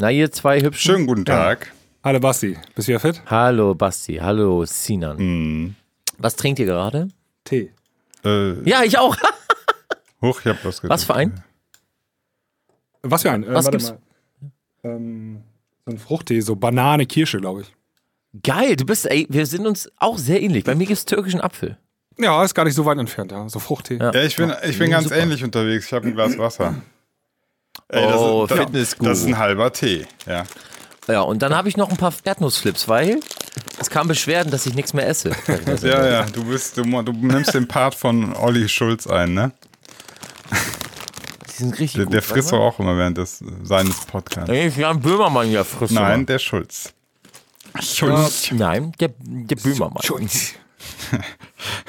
Na, ihr zwei hübschen. Schönen guten Tag. Hallo Basti, bist du wieder fit? Hallo Basti, hallo Sinan. Hm. Was trinkt ihr gerade? Tee. Äh, Ja, ich auch. Hoch, ich hab was getrunken. Was für ein? Was für ein? Äh, Was warte gibt's? mal. Ähm, so ein Fruchttee, so Banane, Kirsche, glaube ich. Geil, du bist, ey, wir sind uns auch sehr ähnlich. Bei mir gibt's türkischen Apfel. Ja, ist gar nicht so weit entfernt, ja. So Fruchttee. Ja. Ja, ich bin, ich bin ganz Super. ähnlich unterwegs. Ich habe ein Glas Wasser. Ey, Oh, das, ist, Fitnessguru. das ist ein halber Tee. Ja. Ja, und dann habe ich noch ein paar Erdnussflips, weil es kam Beschwerden, dass ich nichts mehr esse. ja, ja, du bist, du, du nimmst den Part von Olli Schulz ein, ne? Die sind richtig Der, gut. der frisst doch auch immer während des, seines Podcasts. Ey, Jan Böhmermann ja frisst. Nein, der Schulz. Schulz. Nein, der, der Böhmermann.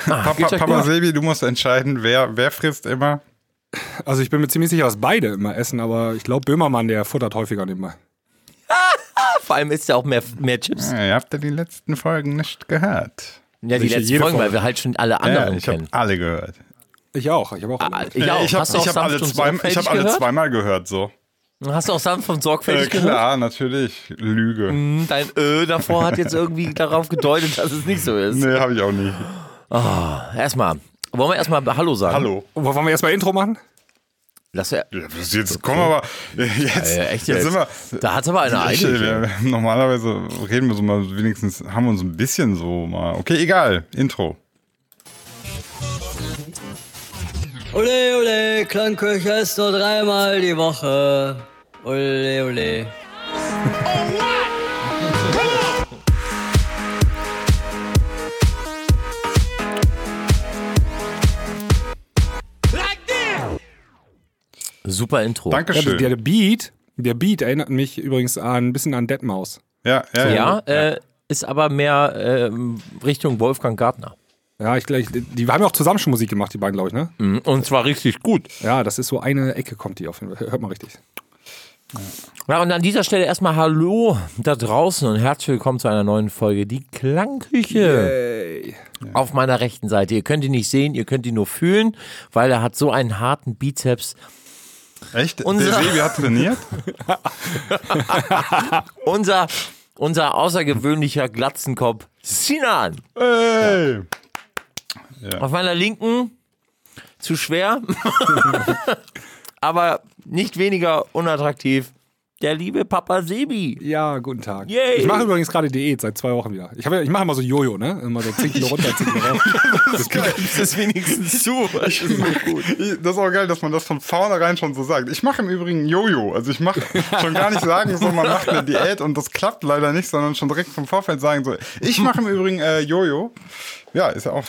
Ah, Papa, Papa gut? Sebi, du musst entscheiden, wer, wer frisst immer. Also ich bin mir ziemlich sicher, dass beide immer essen, aber ich glaube, Böhmermann, der futtert häufiger nebenbei. Vor allem isst er auch mehr, mehr Chips. Ja, ihr habt ja die letzten Folgen nicht gehört. Ja, die Sicher, letzten jede Folgen, weil Folge. wir halt schon alle Ja, anderen ich habe kennen. alle gehört. Ich auch, ich habe auch. Ah, alle. Ich auch. Ich habe Hast du auch hab alle, zwei, ich sorgfältig hab alle gehört? zweimal gehört, so. Hast du auch sanft und Äh, sorgfältig gehört? klar, natürlich. Lüge. Hm, Dein Ö davor hat jetzt irgendwie darauf gedeutet, dass es nicht so ist. Nee, habe ich auch nie. Erstmal, wollen wir erstmal Hallo sagen? Hallo. Und wollen wir erstmal Intro machen? Lass wir, Ja, jetzt kommen wir aber. Jetzt, äh, echt jetzt jetzt. sind wir. Da hat aber eine eilig. wir, normalerweise reden wir so mal, wenigstens haben wir uns ein bisschen so mal. Okay, egal. Intro. Ole, ole, Klangküche ist nur dreimal die Woche. Ole, ole. Super Intro. Ja, Dankeschön. der, der Beat, der Beat erinnert mich übrigens an, ein bisschen an Deadmaus. Ja, ja, Ja, äh, ist aber mehr ähm, Richtung Wolfgang Gartner. Ja, ich glaube, die haben ja auch zusammen schon Musik gemacht, die beiden, glaube ich, ne? Mhm, Und zwar richtig gut. Ja, das ist so eine Ecke, kommt die auf jeden Fall. Hört mal richtig. Ja, und an dieser Stelle erstmal Hallo da draußen und herzlich willkommen zu einer neuen Folge Die Klangküche. Ey. Auf meiner rechten Seite. Ihr könnt ihn nicht sehen, ihr könnt ihn nur fühlen, weil er hat so einen harten Bizeps. Echt? Unser- Der Sebi hat trainiert? Unser, unser außergewöhnlicher Glatzenkopf Sinan. Hey. Auf meiner linken zu schwer, aber nicht weniger unattraktiv. Der liebe Papa Sebi. Ja, guten Tag. Yay. Ich mache übrigens gerade Diät seit zwei Wochen wieder. Ich, hab ja- ich mache immer so Jojo, ne? Immer so 10 Kilo runter, 10 Kilo rauf. Das Gibst es wenigstens zu. Ich- Das ist auch geil, dass man das von vornherein schon so sagt. Ich mache im Übrigen Jojo. Also ich mache schon gar nicht sagen, so man macht eine Diät und das klappt leider nicht, sondern schon direkt vom Vorfeld sagen so, ich mache im Übrigen äh, Jojo. Ja, ist ja auch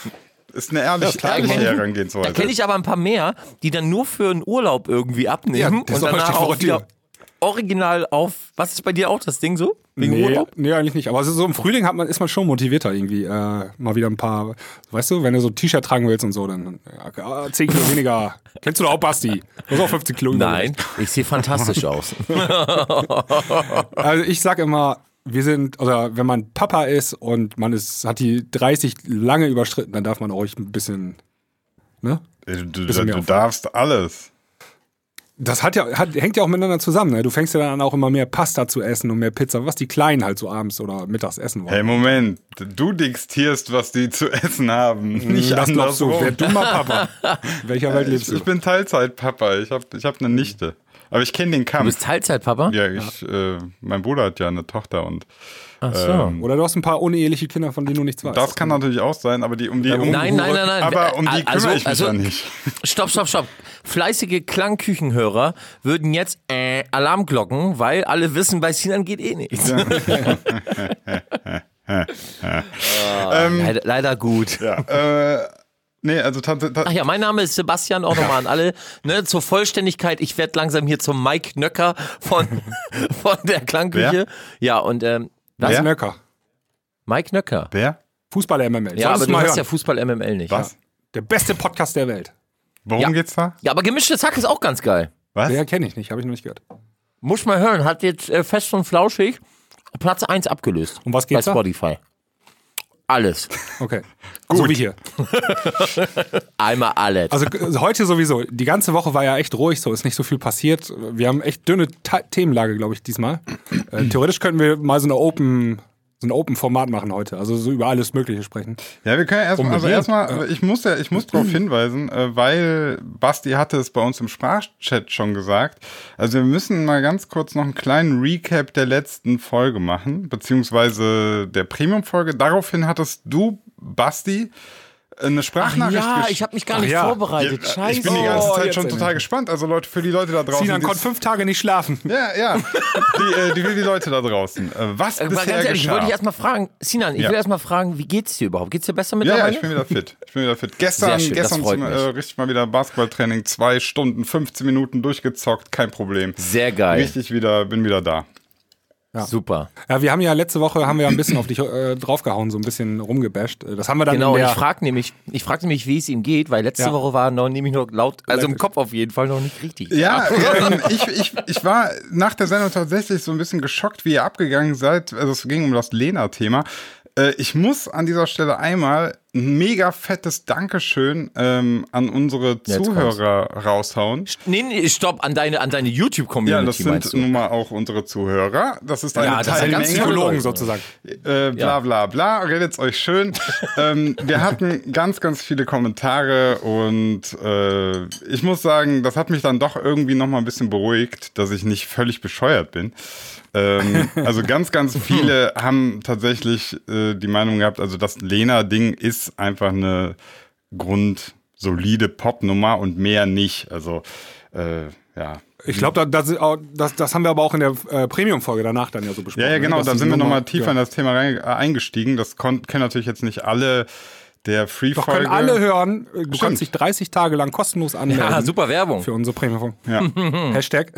ist eine ehrlich, klar, ehrliche ich. Da Herangehensweise. kenne ich aber ein paar mehr, die dann nur für einen Urlaub irgendwie abnehmen Ja, und das ist danach auch wieder ja. Original auf. Was ist bei dir auch das Ding so? Wegen Nee, Urlaub? nee, eigentlich nicht. Aber so im Frühling hat man, ist man schon motivierter irgendwie. Äh, mal wieder ein paar, weißt du, wenn du so ein T-Shirt tragen willst und so, dann ja, 10 Kilo weniger. Kennst du doch auch Basti? Du hast auch 15 Kilo Nein, ich sehe fantastisch aus. Also ich sag immer, wir sind, oder wenn man Papa ist und man ist, hat die 30 lange überschritten, dann darf man auch ein bisschen, ne? du du, du Aufwand. darfst alles. Das hat ja, hat, hängt ja auch miteinander zusammen. Ne? Du fängst ja dann auch immer mehr Pasta zu essen und mehr Pizza, was die Kleinen halt so abends oder mittags essen wollen. Hey, Moment. Du diktierst, was die zu essen haben. Nicht das glaubst du, andersrum. wer dummer Papa. In welcher Welt Ich, lebst du? ich bin Teilzeitpapa. Ich habe ich hab eine Nichte. Aber ich kenne den Du Kampf. bist Teilzeitpapa? Ja, ich, äh, mein Bruder hat ja eine Tochter und Ach so. ähm, Oder du hast ein paar uneheliche Kinder, von denen du nichts weißt. das kann natürlich auch sein, aber die um die um, Nein, nein, nein, nein. Aber um die Also- kümmere ich mich also- ja nicht. Stopp, stopp, stopp. Fleißige Klangküchenhörer würden jetzt äh, Alarmglocken, weil alle wissen, bei Sinan geht eh nichts. leider, leider gut. Ja, äh, nee, also tatsächlich. Ach ja, mein Name ist Sebastian, auch nochmal an alle. Ne, zur Vollständigkeit, ich werde langsam hier zum Mike Nöcker von, von der Klangküche. Ja, und ähm, Das Wer? Nöcker. Mike Nöcker. Wer? Fußball-MML. Ja, aber du hören. ja Fußball-MML nicht. Was? Der beste Podcast der Welt. Worum Ja. geht's da? Ja, aber gemischtes Hack ist auch ganz geil. Was? Der kenne ich nicht, habe ich noch nicht gehört. Muss mal hören, hat jetzt äh, fest und flauschig Platz 1 abgelöst. Um was bei geht's da? Alles. Okay. So wie hier. Einmal alles. Also äh, heute sowieso. Die ganze Woche war ja echt ruhig, so ist nicht so viel passiert. Wir haben echt dünne Ta Themenlage, glaube ich, diesmal. Äh, theoretisch könnten wir mal so eine Open, so ein Open-Format machen heute. Also so über alles Mögliche sprechen. Ja, wir können erstmal, also Unbedingt. erstmal, ich muss ja, ich muss darauf hinweisen, äh, weil Basti hatte es bei uns im Sprachchat schon gesagt. Also wir müssen mal ganz kurz noch einen kleinen Recap der letzten Folge machen, beziehungsweise der Premium-Folge. Daraufhin hattest du, Basti, eine Sprachnachricht ja, gesch- ich habe mich gar Ach nicht ja. vorbereitet. Ja, Scheiße. Ich bin die ganze Oh, Zeit jetzt schon total gespannt. Also Leute, für die Leute da draußen. Sinan konnte fünf Tage nicht schlafen. ja, ja. Die, äh, die, für die Leute da draußen. Äh, was Äh, bisher ganz ehrlich, ich geschah. wollte dich erstmal fragen, Sinan, ich Ja. will erstmal fragen, wie geht's dir überhaupt? Geht's dir besser Ja, mittlerweile? ja, ich bin wieder fit. Ich bin wieder fit. Gestern, Sehr schön, das gestern freut zum, äh, richtig mal wieder Basketballtraining, zwei Stunden, 15 Minuten durchgezockt, kein Problem. Sehr geil. Richtig wieder, bin wieder da. Super. Ja, wir haben ja letzte Woche haben wir ein bisschen auf dich äh, draufgehauen, so ein bisschen rumgebasht. Äh, Das haben wir dann Genau, ich frage nämlich, ich frag nämlich, wie es ihm geht, weil letzte Ja. Woche war noch nämlich noch laut, also im Kopf auf jeden Fall noch nicht richtig. Ja, ähm, ich, ich, ich war nach der Sendung tatsächlich so ein bisschen geschockt, wie ihr abgegangen seid. Also es ging um das Lena-Thema. Äh, ich muss an dieser Stelle einmal ein mega fettes Dankeschön ähm, an unsere Jetzt Zuhörer raushauen. Nee, nee, stopp, an deine, an deine Ja, YouTube-Community das meinst sind du? nun mal auch unsere Zuhörer. Das ist eine Ja, das sind Teilmenge. ganz tolle Psychologen sozusagen. Äh, bla bla bla, redet's euch schön. ähm, wir hatten ganz, ganz viele Kommentare und äh, ich muss sagen, das hat mich dann doch irgendwie noch mal ein bisschen beruhigt, dass ich nicht völlig bescheuert bin. Ähm, also ganz, ganz viele haben tatsächlich äh, die Meinung gehabt, also das Lena-Ding ist einfach eine grundsolide Popnummer und mehr nicht. Also äh, ja. Ich glaube, das, das, das, haben wir aber auch in der äh, Premium-Folge danach dann ja so besprochen. Ja, ja, ne, genau, dass da sind wir nochmal tiefer in das Thema rein, eingestiegen. Das kennen natürlich jetzt nicht alle der Doch Free-Folge. können alle hören. Du Stimmt. kannst dich 30 Tage lang kostenlos anmelden. Ja, super Werbung. Für unsere Premium-Folge. Ja. Hashtag.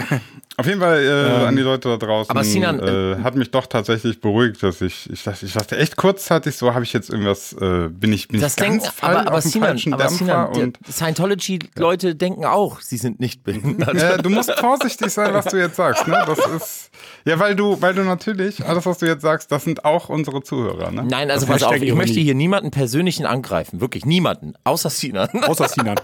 Auf jeden Fall äh, an die Leute da draußen. Aber Sinan, äh, hat mich doch tatsächlich beruhigt, dass ich, ich dachte, ich dachte echt kurzzeitig so, habe ich jetzt irgendwas, äh, bin ich, bin Das ich ganz falsch aber, aber Sinan, falschen aber Sinan, Scientology-Leute denken auch, sie sind nicht behindert. äh, du musst vorsichtig sein, was du jetzt sagst, ne? Das ist ja, weil du, weil du natürlich alles, was du jetzt sagst, das sind auch unsere Zuhörer, ne? Nein, also Das pass auf, ich möchte hier niemanden persönlichen angreifen. Wirklich niemanden. Außer Sinan. Außer Sinan.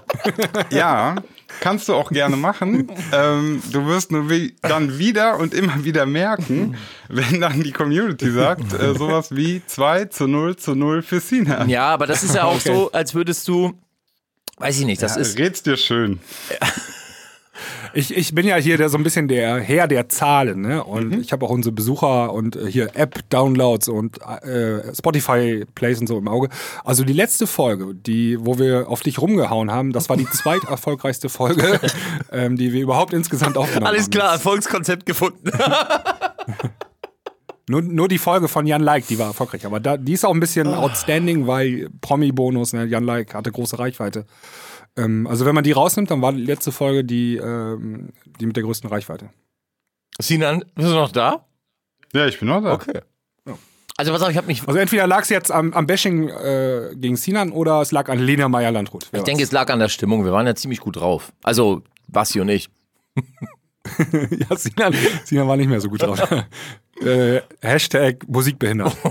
Ja, kannst du auch gerne machen. ähm, du wirst nur wie, dann wieder und immer wieder merken, wenn dann die Community sagt, äh, sowas wie 2 zu 0 zu 0 für Sina. Ja, aber das ist ja auch so, als würdest du, weiß ich nicht, das ist, Red's dir schön. Ich, ich bin ja hier der, so ein bisschen der Herr der Zahlen, ne? Und Mhm. ich habe auch unsere Besucher und äh, hier App-Downloads und äh, Spotify-Plays und so im Auge. Also die letzte Folge, die, wo wir auf dich rumgehauen haben, das war die zweiterfolgreichste Folge, ähm, die wir überhaupt insgesamt aufgenommen haben. alles klar, Erfolgskonzept gefunden. Nur, nur die Folge von Jan Like, die war erfolgreich. Aber da, die ist auch ein bisschen outstanding, weil Promi-Bonus, ne? Jan Like hatte große Reichweite. Ähm, also wenn man die rausnimmt, dann war die letzte Folge die, ähm, die mit der größten Reichweite. Sinan, bist du noch da? Ja, ich bin noch da. Okay. Also pass auf, ich habe mich, Also entweder lag es jetzt am, am Bashing äh, gegen Sinan oder es lag an Lena Meyer-Landrut. Ich denke, es lag an der Stimmung. Wir waren ja ziemlich gut drauf. Also, Basti und ich. ja, Sinan, Sinan war nicht mehr so gut drauf. äh, Hashtag Musikbehindert.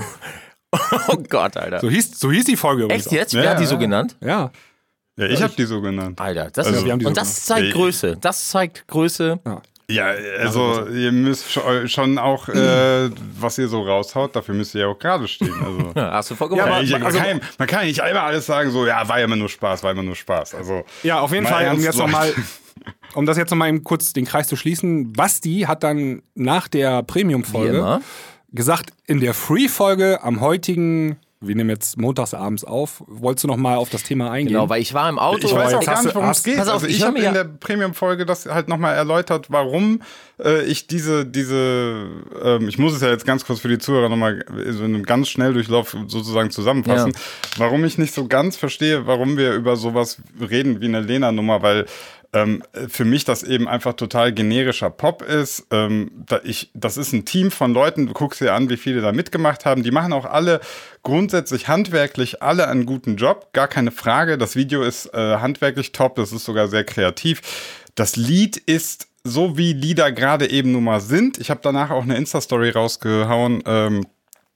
Oh Gott, Alter. So hieß, so hieß die Folge übrigens. Echt jetzt? Ja, Wer hat die ja. so genannt? auch. Ja. Ja, ich habe die so genannt. Alter, das Also, ist, wir haben die so und das zeigt Ja. Größe. Das zeigt Größe. Ja, also ihr müsst scho- schon auch, äh, was ihr so raushaut, dafür müsst ihr ja auch gerade stehen. Also. Ja, hast du vollkommen Ja, Ja, man, also- kann, man kann nicht einmal alles sagen, so, ja, war ja immer nur Spaß, war immer nur Spaß. Also, Ja, auf jeden Fall, um jetzt nochmal, um das jetzt nochmal eben kurz den Kreis zu schließen. Basti hat dann nach der Premium-Folge gesagt, in der Free-Folge am heutigen, wir nehmen jetzt montagsabends auf, wolltest du nochmal auf das Thema eingehen? Genau, weil ich war im Auto. Ich weiß auch gar nicht, worum es geht. pass auf, also ich habe in ja- der Premium-Folge das halt nochmal erläutert, warum äh, ich diese, diese, ähm, ich muss es ja jetzt ganz kurz für die Zuhörer nochmal so in einem ganz Schnelldurchlauf sozusagen zusammenfassen, Ja. warum ich nicht so ganz verstehe, warum wir über sowas reden wie eine Lena-Nummer, weil ähm, für mich das eben einfach total generischer Pop ist. Ähm, da ich, das ist ein Team von Leuten, du guckst dir an, wie viele da mitgemacht haben. Die machen auch alle grundsätzlich handwerklich alle einen guten Job, gar keine Frage. Das Video ist äh, handwerklich top, das ist sogar sehr kreativ. Das Lied ist so, wie Lieder gerade eben nun mal sind. Ich habe danach auch eine Insta-Story rausgehauen. Ähm,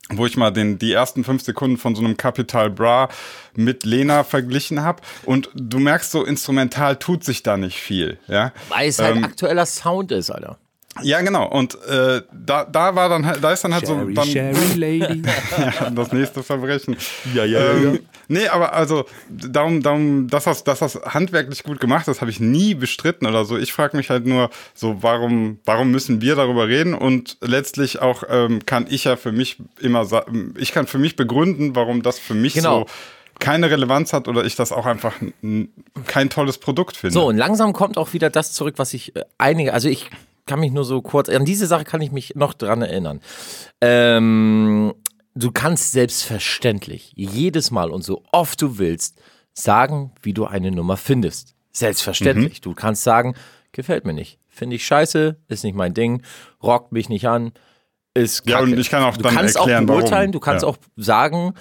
wo ich mal den, die ersten fünf Sekunden von so einem Capital Bra mit Lena verglichen habe. Und du merkst so, instrumental tut sich da nicht viel. Ja? Weil es halt Ähm, aktueller Sound ist, Alter. Ja, genau. Und äh, da, da war dann halt, da ist dann halt Sherry, so dann, Sherry Lady. ja, das nächste Verbrechen. Ja, ja, ähm, Nee, aber also darum, darum, dass das, dass das handwerklich gut gemacht ist, habe ich nie bestritten oder so. Ich frage mich halt nur, so warum, warum müssen wir darüber reden? Und letztlich auch ähm, kann ich ja für mich immer, ich kann für mich begründen, warum das für mich Genau. so keine Relevanz hat oder ich das auch einfach kein tolles Produkt finde. So, und langsam kommt auch wieder das zurück, was ich äh, einige, also ich kann mich nur so kurz, an diese Sache kann ich mich noch dran erinnern. Ähm, du kannst selbstverständlich jedes Mal und so oft du willst sagen, wie du eine Nummer findest. Selbstverständlich. Mhm. Du kannst sagen, gefällt mir nicht. Finde ich scheiße, ist nicht mein Ding, rockt mich nicht an, ist Ja, kacke. und ich kann auch du dann kannst erklären, auch beurteilen, warum. du kannst Ja. auch sagen,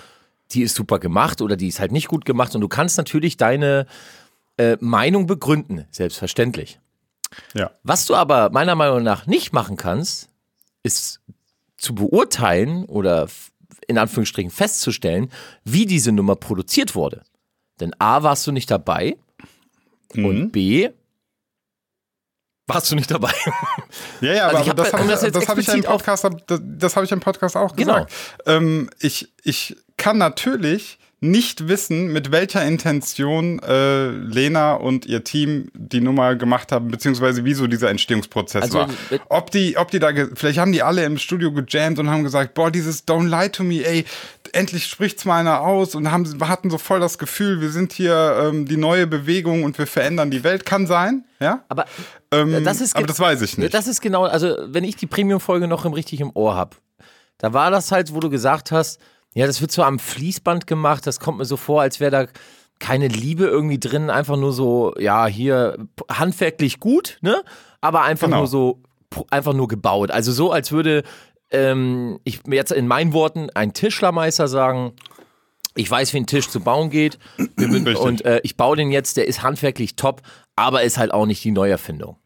die ist super gemacht oder die ist halt nicht gut gemacht und du kannst natürlich deine äh, Meinung begründen, selbstverständlich. Ja. Was du aber meiner Meinung nach nicht machen kannst, ist zu beurteilen oder in Anführungsstrichen festzustellen, wie diese Nummer produziert wurde. Denn A, warst du nicht dabei Mhm. und B, warst du nicht dabei. Ja, ja, Also aber, hab das da- habe um ich, das das hab ich ja im Podcast, das, das habe ich im Podcast auch Genau. gesagt. Ähm, ich, ich kann natürlich nicht wissen, mit welcher Intention äh, Lena und ihr Team die Nummer gemacht haben, beziehungsweise wieso dieser Entstehungsprozess Also, war. Ob die, ob die da, vielleicht haben die alle im Studio gejammt und haben gesagt, boah, dieses Don't Lie to Me, ey, endlich spricht's mal einer aus und haben, hatten so voll das Gefühl, wir sind hier ähm, die neue Bewegung und wir verändern die Welt. Kann sein, ja? Aber Ähm, das ist aber das weiß ich nicht. Das ist genau, also wenn ich die Premium-Folge noch im richtig im Ohr habe, da war das halt, wo du gesagt hast, ja, das wird so am Fließband gemacht, das kommt mir so vor, als wäre da keine Liebe irgendwie drin, einfach nur so, ja, hier handwerklich gut, ne? Aber einfach Genau. nur so, einfach nur gebaut. Also so, als würde ähm, ich mir jetzt in meinen Worten ein Tischlermeister sagen, ich weiß, wie ein Tisch zu bauen geht und äh, ich baue den jetzt, der ist handwerklich top, aber ist halt auch nicht die Neuerfindung.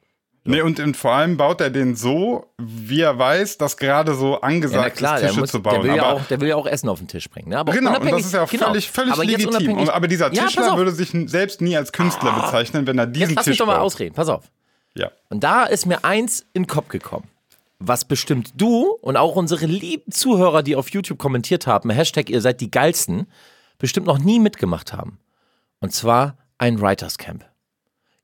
Nee, und, und vor allem baut er den so, wie er weiß, dass gerade so Ja, angesagt klar, ist, der, Tische muss, zu der, bauen. will ja aber, auch, der will ja auch Essen auf den Tisch bringen. Ne? Aber genau, und das ist ja auch genau. völlig, völlig aber legitim. Und, aber dieser Ja, Tischler auf. würde sich selbst nie als Künstler bezeichnen, wenn er diesen Jetzt lass mich Tisch doch mal baut. ausreden, pass auf. Ja. Und da ist mir eins in den Kopf gekommen. Was bestimmt du und auch unsere lieben Zuhörer, die auf YouTube kommentiert haben, Hashtag ihr seid die geilsten, bestimmt noch nie mitgemacht haben. Und zwar ein Writers Camp.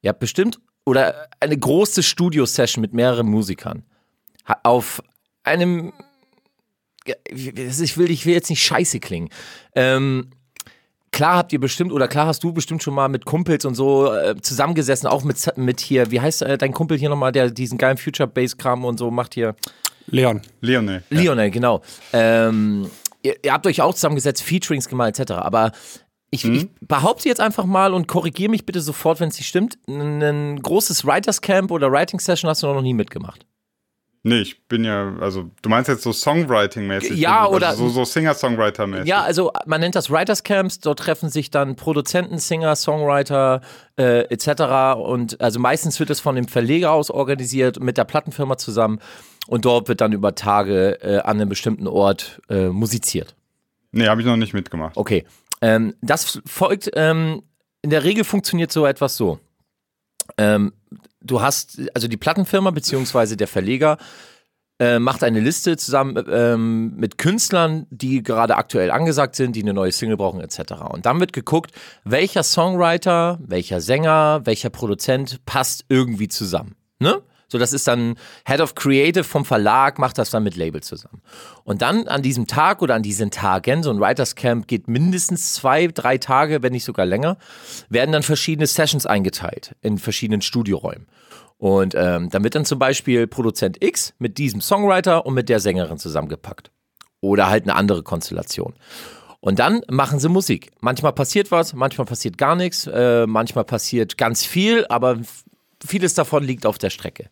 Ihr habt bestimmt oder eine große Studio-Session mit mehreren Musikern auf einem Ja, ich will, ich will jetzt nicht scheiße klingen. Ähm, klar habt ihr bestimmt, oder klar hast du bestimmt schon mal mit Kumpels und so äh, zusammengesessen, auch mit, mit hier, wie heißt äh, dein Kumpel hier nochmal, der diesen geilen Future-Bass-Kram und so macht hier? Leon. Leone. Lionel, genau. Ähm, ihr, ihr habt euch auch zusammengesetzt, Featurings gemacht, etc. Aber ich, ich behaupte jetzt einfach mal und korrigiere mich bitte sofort, wenn es nicht stimmt. Ein, ein großes Writers Camp oder Writing Session hast du noch nie mitgemacht. Nee, ich bin ja, also du meinst jetzt so Songwriting-mäßig. Ja, also oder- So, so Singer-Songwriter-mäßig. Ja, also man nennt das Writers Camps. Dort treffen sich dann Produzenten, Singer, Songwriter äh, etc. Und also meistens wird es von dem Verleger aus organisiert mit der Plattenfirma zusammen. Und dort wird dann über Tage äh, an einem bestimmten Ort äh, musiziert. Nee, habe ich noch nicht mitgemacht. Okay. Ähm, das folgt, ähm, in der Regel funktioniert so etwas so. Ähm, du hast, also die Plattenfirma beziehungsweise der Verleger äh, macht eine Liste zusammen ähm, mit Künstlern, die gerade aktuell angesagt sind, die eine neue Single brauchen etc. Und dann wird geguckt, welcher Songwriter, welcher Sänger, welcher Produzent passt irgendwie zusammen. Ne? So, das ist dann Head of Creative vom Verlag, macht das dann mit Label zusammen. Und dann an diesem Tag oder an diesen Tagen, so ein Writers Camp geht mindestens zwei, drei Tage, wenn nicht sogar länger, werden dann verschiedene Sessions eingeteilt in verschiedenen Studioräumen. Und ähm, dann wird dann zum Beispiel Produzent X mit diesem Songwriter und mit der Sängerin zusammengepackt. Oder halt eine andere Konstellation. Und dann machen sie Musik. Manchmal passiert was, manchmal passiert gar nichts, äh, manchmal passiert ganz viel, aber vieles davon liegt auf der Strecke.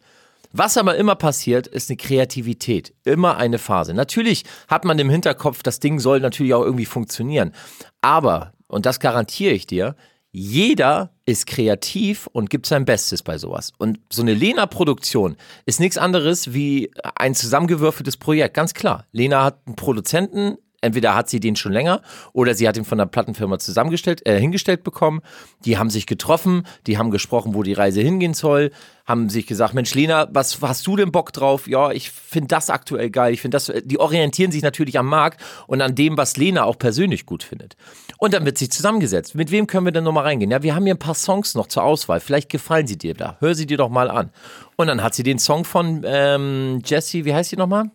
Was aber immer passiert, ist eine Kreativität. Immer eine Phase. Natürlich hat man im Hinterkopf, das Ding soll natürlich auch irgendwie funktionieren. Aber, und das garantiere ich dir, jeder ist kreativ und gibt sein Bestes bei sowas. Und so eine Lena-Produktion ist nichts anderes wie ein zusammengewürfeltes Projekt, ganz klar. Lena hat einen Produzenten, entweder hat sie den schon länger oder sie hat ihn von der Plattenfirma zusammengestellt, äh, hingestellt bekommen. Die haben sich getroffen, die haben gesprochen, wo die Reise hingehen soll, haben sich gesagt, Mensch, Lena, was hast du denn Bock drauf? Ja, ich finde das aktuell geil. Ich finde das, die orientieren sich natürlich am Markt und an dem, was Lena auch persönlich gut findet. Und dann wird sich zusammengesetzt. Mit wem können wir denn nochmal reingehen? Ja, wir haben hier ein paar Songs noch zur Auswahl. Vielleicht gefallen sie dir da. Hör sie dir doch mal an. Und dann hat sie den Song von ähm, Jessie, wie heißt sie nochmal?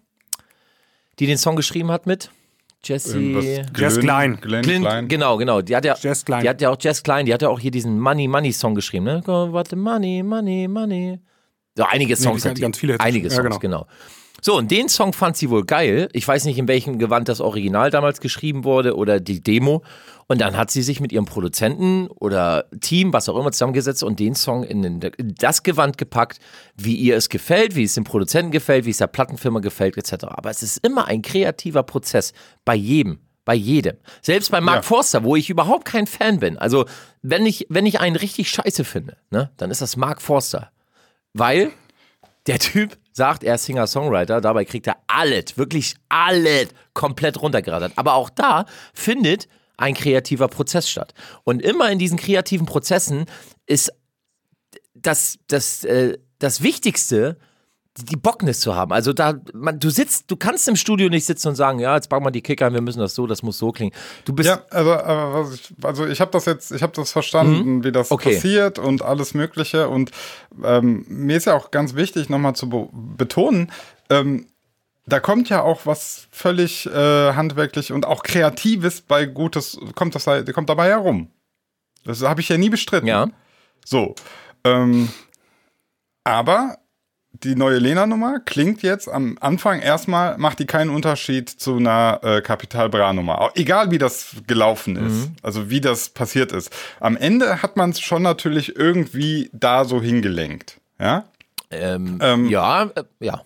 Die den Song geschrieben hat mit? Jessie. Jess Klein. Glenn Clint, Klein. genau, genau. Die hat ja, Jess Klein. Die hat ja auch Jess Klein, die hat ja auch hier diesen Money Money Song geschrieben, ne? Go, what the money, money, money. So einige Songs hat die. ganz viele. Einige Ja, Songs, genau. genau. So, und den Song fand sie wohl geil. Ich weiß nicht, in welchem Gewand das Original damals geschrieben wurde oder die Demo. Und dann hat sie sich mit ihrem Produzenten oder Team, was auch immer, zusammengesetzt und den Song in, den, in das Gewand gepackt, wie ihr es gefällt, wie es dem Produzenten gefällt, wie es der Plattenfirma gefällt, etc. Aber es ist immer ein kreativer Prozess bei jedem. Bei jedem. Selbst bei Mark Ja. Forster, wo ich überhaupt kein Fan bin. Also, wenn ich, wenn ich einen richtig scheiße finde, ne, dann ist das Mark Forster. Weil der Typ sagt, er ist Singer-Songwriter, dabei kriegt er alles, wirklich alles komplett runtergerattert. Aber auch da findet ein kreativer Prozess statt. Und immer in diesen kreativen Prozessen ist das, das, äh, das Wichtigste, die, Bocknis zu haben. Also da, man, du sitzt, du kannst im Studio nicht sitzen und sagen, ja, jetzt packen wir die Kicker wir müssen das so, das muss so klingen. Du bist, Ja, also, aber was ich, also ich habe das jetzt, ich habe das verstanden, wie das Mhm. Okay. passiert und alles Mögliche. Und ähm, mir ist ja auch ganz wichtig, nochmal zu be betonen, ähm, da kommt ja auch was völlig äh, handwerklich und auch Kreatives bei Gutes, kommt, das, kommt dabei herum. Das habe ich ja nie bestritten. ja, So. Ähm, aber die neue Lena-Nummer klingt jetzt am Anfang erstmal, macht die keinen Unterschied zu einer äh, Capital Bra-Nummer. Auch Egal wie das gelaufen ist, also wie das passiert ist. Am Ende hat man es schon natürlich irgendwie da so hingelenkt. Ja? ähm, Ähm, ja, äh, ja.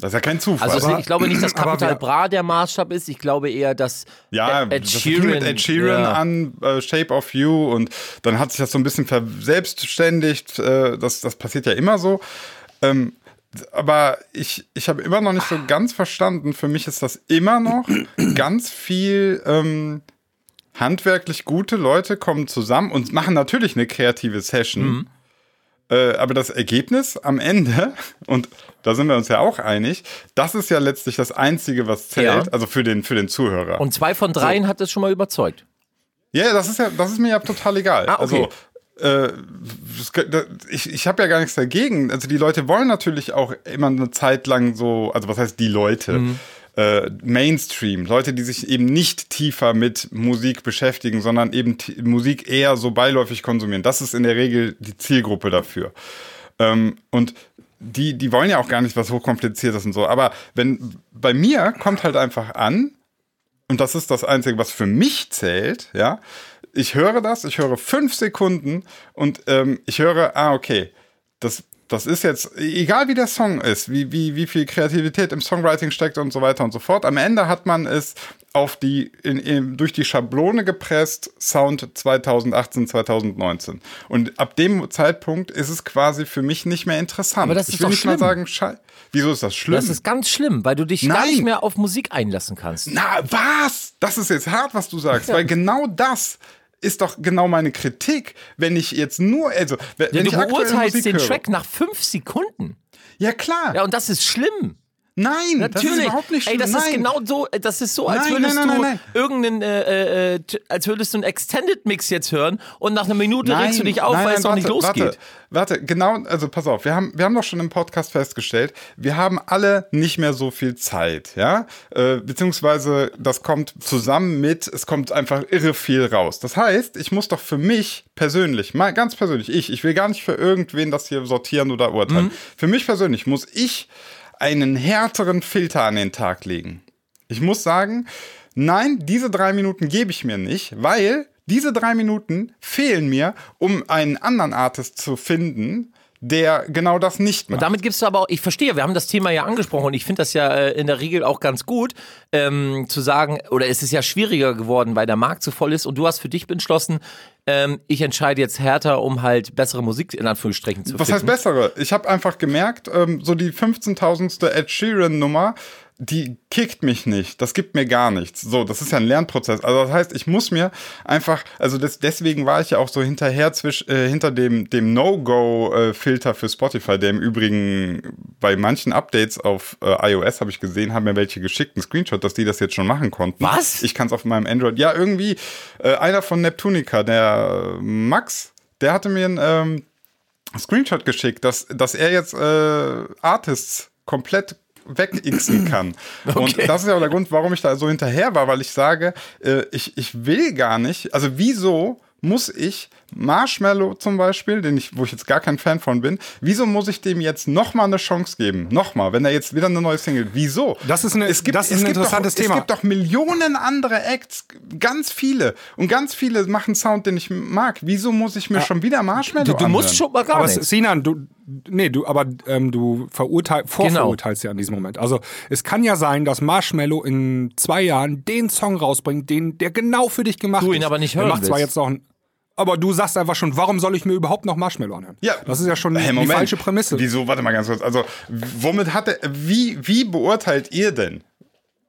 Das ist ja kein Zufall. Also ich glaube nicht, dass Capital Bra der Maßstab ist. Ich glaube eher, dass Ja, Ed, Ed das fing mit Ed Sheeran ja. an, äh, Shape of You und dann hat sich das so ein bisschen verselbstständigt. Äh, das, das passiert ja immer so. Ähm, aber ich, ich habe immer noch nicht so ganz verstanden. Für mich ist das immer noch ganz viel ähm, handwerklich gute Leute kommen zusammen und machen natürlich eine kreative Session. Mhm. Äh, aber das Ergebnis am Ende, und da sind wir uns ja auch einig, das ist ja letztlich das Einzige, was zählt, Ja. also für den, für den Zuhörer. Und zwei von dreien hat das schon mal überzeugt. Ja, das ist ja, das ist mir ja total egal. Ah, okay. Also äh, ich, ich habe ja gar nichts dagegen. Also die Leute wollen natürlich auch immer eine Zeit lang so, also was heißt die Leute? Mhm. Äh, Mainstream, Leute, die sich eben nicht tiefer mit Musik beschäftigen, sondern eben Musik eher so beiläufig konsumieren. Das ist in der Regel die Zielgruppe dafür. Ähm, und die, die wollen ja auch gar nicht was hochkompliziertes und so. Aber wenn bei mir kommt halt einfach an, und das ist das Einzige, was für mich zählt, ja. Ich höre das, ich höre fünf Sekunden und ähm, ich höre, ah, okay, das, das ist jetzt, egal wie der Song ist, wie, wie, wie viel Kreativität im Songwriting steckt und so weiter und so fort, am Ende hat man es auf die, in, in, durch die Schablone gepresst, Sound 2018, 2019. Und ab dem Zeitpunkt ist es quasi für mich nicht mehr interessant. Aber das ich ist will doch nicht mal schlimm. sagen, schei Wieso ist das schlimm? Das ist ganz schlimm, weil du dich gar Nein. nicht mehr auf Musik einlassen kannst. Na, was? Das ist jetzt hart, was du sagst, weil genau das ist doch genau meine Kritik, wenn ich jetzt nur, also, wenn Ja, du ich beurteilst den höre. Track nach fünf Sekunden. Ja, klar. Ja, und das ist schlimm. Nein, das ist Natürlich. überhaupt nicht Ey, schlimm. das Nein. ist genau so, das ist so, als Nein, würdest nein, du irgendeinen, äh, äh, als würdest du einen Extended Mix jetzt hören und nach einer Minute regst du dich auf, weil es noch nicht losgeht. Warte, warte, genau, also pass auf, wir haben, wir haben doch schon im Podcast festgestellt, wir haben alle nicht mehr so viel Zeit, ja, äh, beziehungsweise das kommt zusammen mit, es kommt einfach irre viel raus. Das heißt, ich muss doch für mich persönlich, mal ganz persönlich, ich, ich will gar nicht für irgendwen das hier sortieren oder urteilen. Mhm. Für mich persönlich muss ich einen härteren Filter an den Tag legen. Ich muss sagen, nein, diese drei Minuten gebe ich mir nicht, weil diese drei Minuten fehlen mir, um einen anderen Artist zu finden, der genau das nicht macht. Und damit gibst du aber auch, ich verstehe, wir haben das Thema ja angesprochen und ich finde das ja äh, in der Regel auch ganz gut, ähm, zu sagen, oder es ist ja schwieriger geworden, weil der Markt so voll ist und du hast für dich beschlossen, ähm, ich entscheide jetzt härter, um halt bessere Musik in Anführungsstrichen zu Was finden. heißt bessere? Ich habe einfach gemerkt, ähm, so die 15.000. Ed Sheeran Nummer, die kickt mich nicht. Das gibt mir gar nichts. So, das ist ja ein Lernprozess. Also das heißt, ich muss mir einfach, also das, deswegen war ich ja auch so hinterher zwisch, äh, hinter dem, dem No-Go-Filter für Spotify, der im Übrigen bei manchen Updates auf äh, iOS habe ich gesehen, haben mir welche geschickt, einen Screenshot, dass die das jetzt schon machen konnten. Was? Ich kann es auf meinem Android. Ja, irgendwie äh, einer von Neptunica, der äh, Max, der hatte mir ein ähm, Screenshot geschickt, dass, dass er jetzt äh, Artists komplett wegixen kann. Und das ist ja auch der Grund, warum ich da so hinterher war, weil ich sage, äh, ich, ich will gar nicht, also wieso muss ich Marshmallow zum Beispiel, den ich, wo ich jetzt gar kein Fan von bin, wieso muss ich dem jetzt nochmal eine Chance geben? Nochmal, wenn er jetzt wieder eine neue Single, wieso? Das ist eine- das ist ein es gibt interessantes doch, Thema. Es gibt doch Millionen andere Acts, ganz viele. Und ganz viele machen Sound, den ich mag. Wieso muss ich mir schon wieder Marshmallow Du, du musst schon mal gar aber nichts. Sinan, du, nee, du, aber ähm, du verurteil, vorverurteilst ja in diesem Moment. Also es kann ja sein, dass Marshmallow in zwei Jahren den Song rausbringt, den der genau für dich gemacht Du ist. ihn aber nicht hören macht zwar willst. jetzt noch ein, aber du sagst einfach schon, warum soll ich mir überhaupt noch Marshmallow anhören? Ja, das ist ja schon Hey, die falsche Prämisse. Wieso? Warte mal ganz kurz. Also, womit hat er, wie, wie beurteilt ihr denn?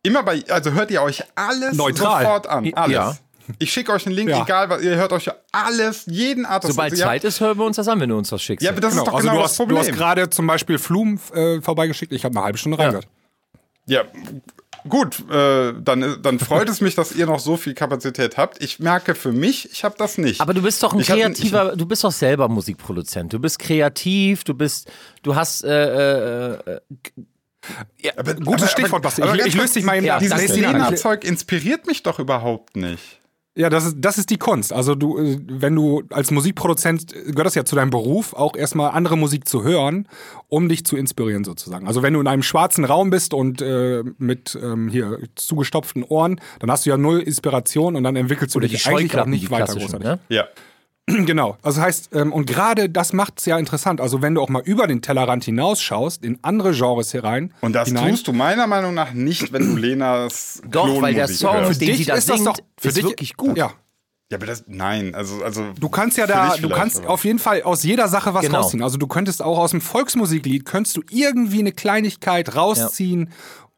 Immer bei, also hört ihr euch alles Neutral. sofort an? Alles. Ja. Ich schicke euch einen Link, Ja. egal was, ihr hört euch alles, jeden Artist. Sobald also, ja, Zeit ist, hören wir uns das an, wenn du uns was schickst. Ja, aber das Genau. ist doch also genau du das hast, Problem. du hast gerade zum Beispiel Flum äh, vorbeigeschickt, ich habe eine halbe Stunde reingehört. Ja, gut, äh, dann, dann freut es mich, dass ihr noch so viel Kapazität habt. Ich merke für mich, ich habe das nicht. Aber du bist doch ein Ich hab- kreativer, du bist doch selber Musikproduzent. Du bist kreativ, du bist, du hast, äh, äh, äh, Ich, aber, Gutes Stichwort, Basti. aber Ich- ich löse dich mal eben Ja, ab. Dieses Lena-Zeug inspiriert mich doch überhaupt nicht. Ja, das ist, das ist die Kunst. Also du, äh, wenn du als Musikproduzent äh, gehört das ja zu deinem Beruf, auch erstmal andere Musik zu hören, um dich zu inspirieren sozusagen. Also wenn du in einem schwarzen Raum bist und äh, mit ähm, hier zugestopften Ohren, dann hast du ja null Inspiration und dann entwickelst du oder dich eigentlich auch nicht weiter großartig. ne? Ja. Genau. Also heißt, ähm, und gerade das macht es ja interessant. Also wenn du auch mal über den Tellerrand hinausschaust, in andere Genres herein. Und das hinein, tust du meiner Meinung nach nicht, wenn du Lenas Doch, weil der Klonmusik Song, hörst. den Dich sie da ist das singt, doch für ist dich wirklich gut. Ja. Ja, aber das, nein, also, also. Du kannst ja für da, du kannst aber- auf jeden Fall aus jeder Sache was Genau. rausziehen. Also du könntest auch aus dem Volksmusiklied, könntest du irgendwie eine Kleinigkeit rausziehen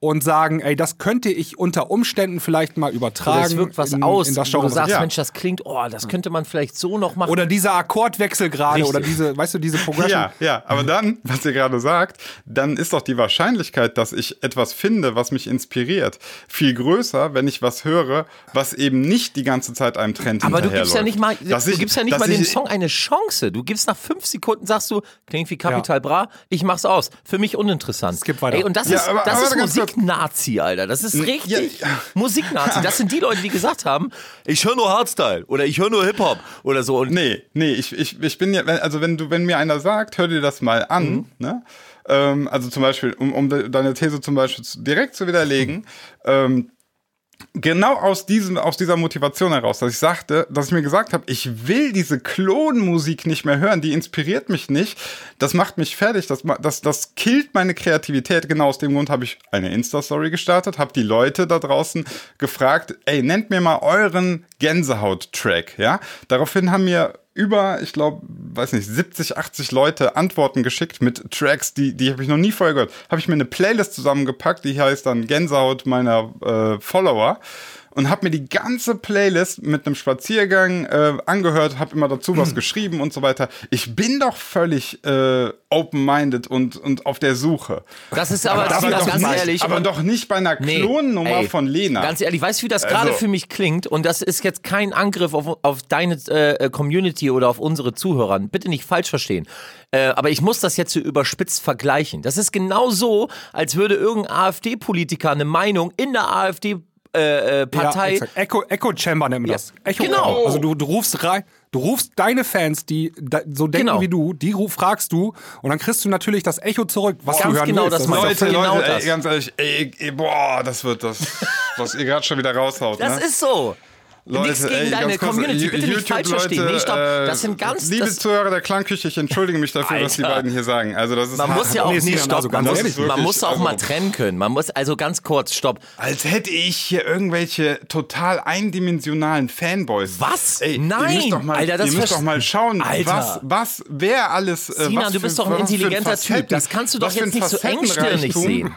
und sagen, ey, das könnte ich unter Umständen vielleicht mal übertragen. Oder es wirkt was in, aus, in das wo du Genre. sagst, Ja. Mensch, das klingt, oh, das könnte man vielleicht so noch machen. Oder dieser Akkordwechsel gerade oder diese, weißt du, diese Progression. Ja, ja, aber dann, was ihr gerade sagt, dann ist doch die Wahrscheinlichkeit, dass ich etwas finde, was mich inspiriert, viel größer, wenn ich was höre, was eben nicht die ganze Zeit einem Trend aber du gibst ja nicht mal, Dass du ich- gibst ja nicht mal dem Song eine Chance. Du gibst nach fünf Sekunden, sagst du, klingt wie Capital Bra, ich mach's aus. Für mich uninteressant. Skip weiter. Ey, und das Ja, ist, aber- das aber ist ganz kurz. Musik-Nazi, Alter. Das ist richtig ja. Musik-Nazi. Das sind die Leute, die gesagt haben, ich höre nur Hardstyle oder ich höre nur Hip-Hop oder so. Und Nee, nee, ich, ich, ich bin ja, wenn- also wenn du, wenn mir einer sagt, hör dir das mal an, Mhm. ne? Ähm, also zum Beispiel, um, um de- deine These zum Beispiel direkt zu widerlegen, ähm, genau aus diesem, aus dieser Motivation heraus, dass ich sagte, dass ich mir gesagt habe, ich will diese Klonmusik nicht mehr hören, die inspiriert mich nicht, das macht mich fertig, das, das, das killt meine Kreativität. Genau aus dem Grund habe ich eine Insta-Story gestartet, habe die Leute da draußen gefragt, ey, nennt mir mal euren Gänsehaut-Track, ja? Daraufhin haben mir über, ich glaube, weiß nicht, 70, 80 Leute Antworten geschickt mit Tracks, die, die habe ich noch nie vorher gehört. Habe ich mir eine Playlist zusammengepackt, die heißt dann Gänsehaut meiner äh, Follower und habe mir die ganze Playlist mit einem Spaziergang äh, angehört, habe immer dazu was geschrieben und so weiter. Ich bin doch völlig äh, open-minded und, und auf der Suche. das ist aber, aber, doch ganz nicht, ehrlich. aber doch nicht bei einer Nee, Klonnummer ey, von Lena. Ganz ehrlich, weißt du, wie das gerade Also- für mich klingt? Und das ist jetzt kein Angriff auf, auf deine äh, Community oder auf unsere Zuhörer. Bitte nicht falsch verstehen. Äh, aber ich muss das jetzt so überspitzt vergleichen. Das ist genau so, als würde irgendein AfD-Politiker eine Meinung in der AfD äh, äh, Partei. exakt. Echo, Echo Chamber nennt man das. Echo, genau. Also du, du rufst rein, du rufst deine Fans, die da, so denken Genau. wie du, die ruf, fragst du und dann kriegst du natürlich das Echo zurück, was Ganz du hören genau, willst. das ist meine doch ich. Leute, genau Leute, das. ey, ganz ehrlich, ey, ey, boah, das wird das, was ihr gerade schon wieder raushaut. das ne? ist so. Leute, Nichts gegen ey, deine Community, bitte nicht YouTube, falsch verstehen. Leute, Nee, stopp, äh, das sind ganz- Liebe Zuhörer der Klangküche, ich entschuldige mich dafür, was die Alter. beiden hier sagen. Also das ist Man hart. muss ja auch Nee, nicht also ganz man, muss, man wirklich, muss auch also- mal trennen können. Man muss also ganz kurz, stopp. Als hätte ich hier irgendwelche total eindimensionalen Fanboys. Was? Ey, Nein, ihr müsst doch mal, Alter, das ihr müsst doch mal schauen, Alter. was, was, wer alles. Äh, Sinan, was du für- bist doch ein für intelligenter Typ. Das kannst du doch für jetzt nicht so engstirnig Facettenreichtum-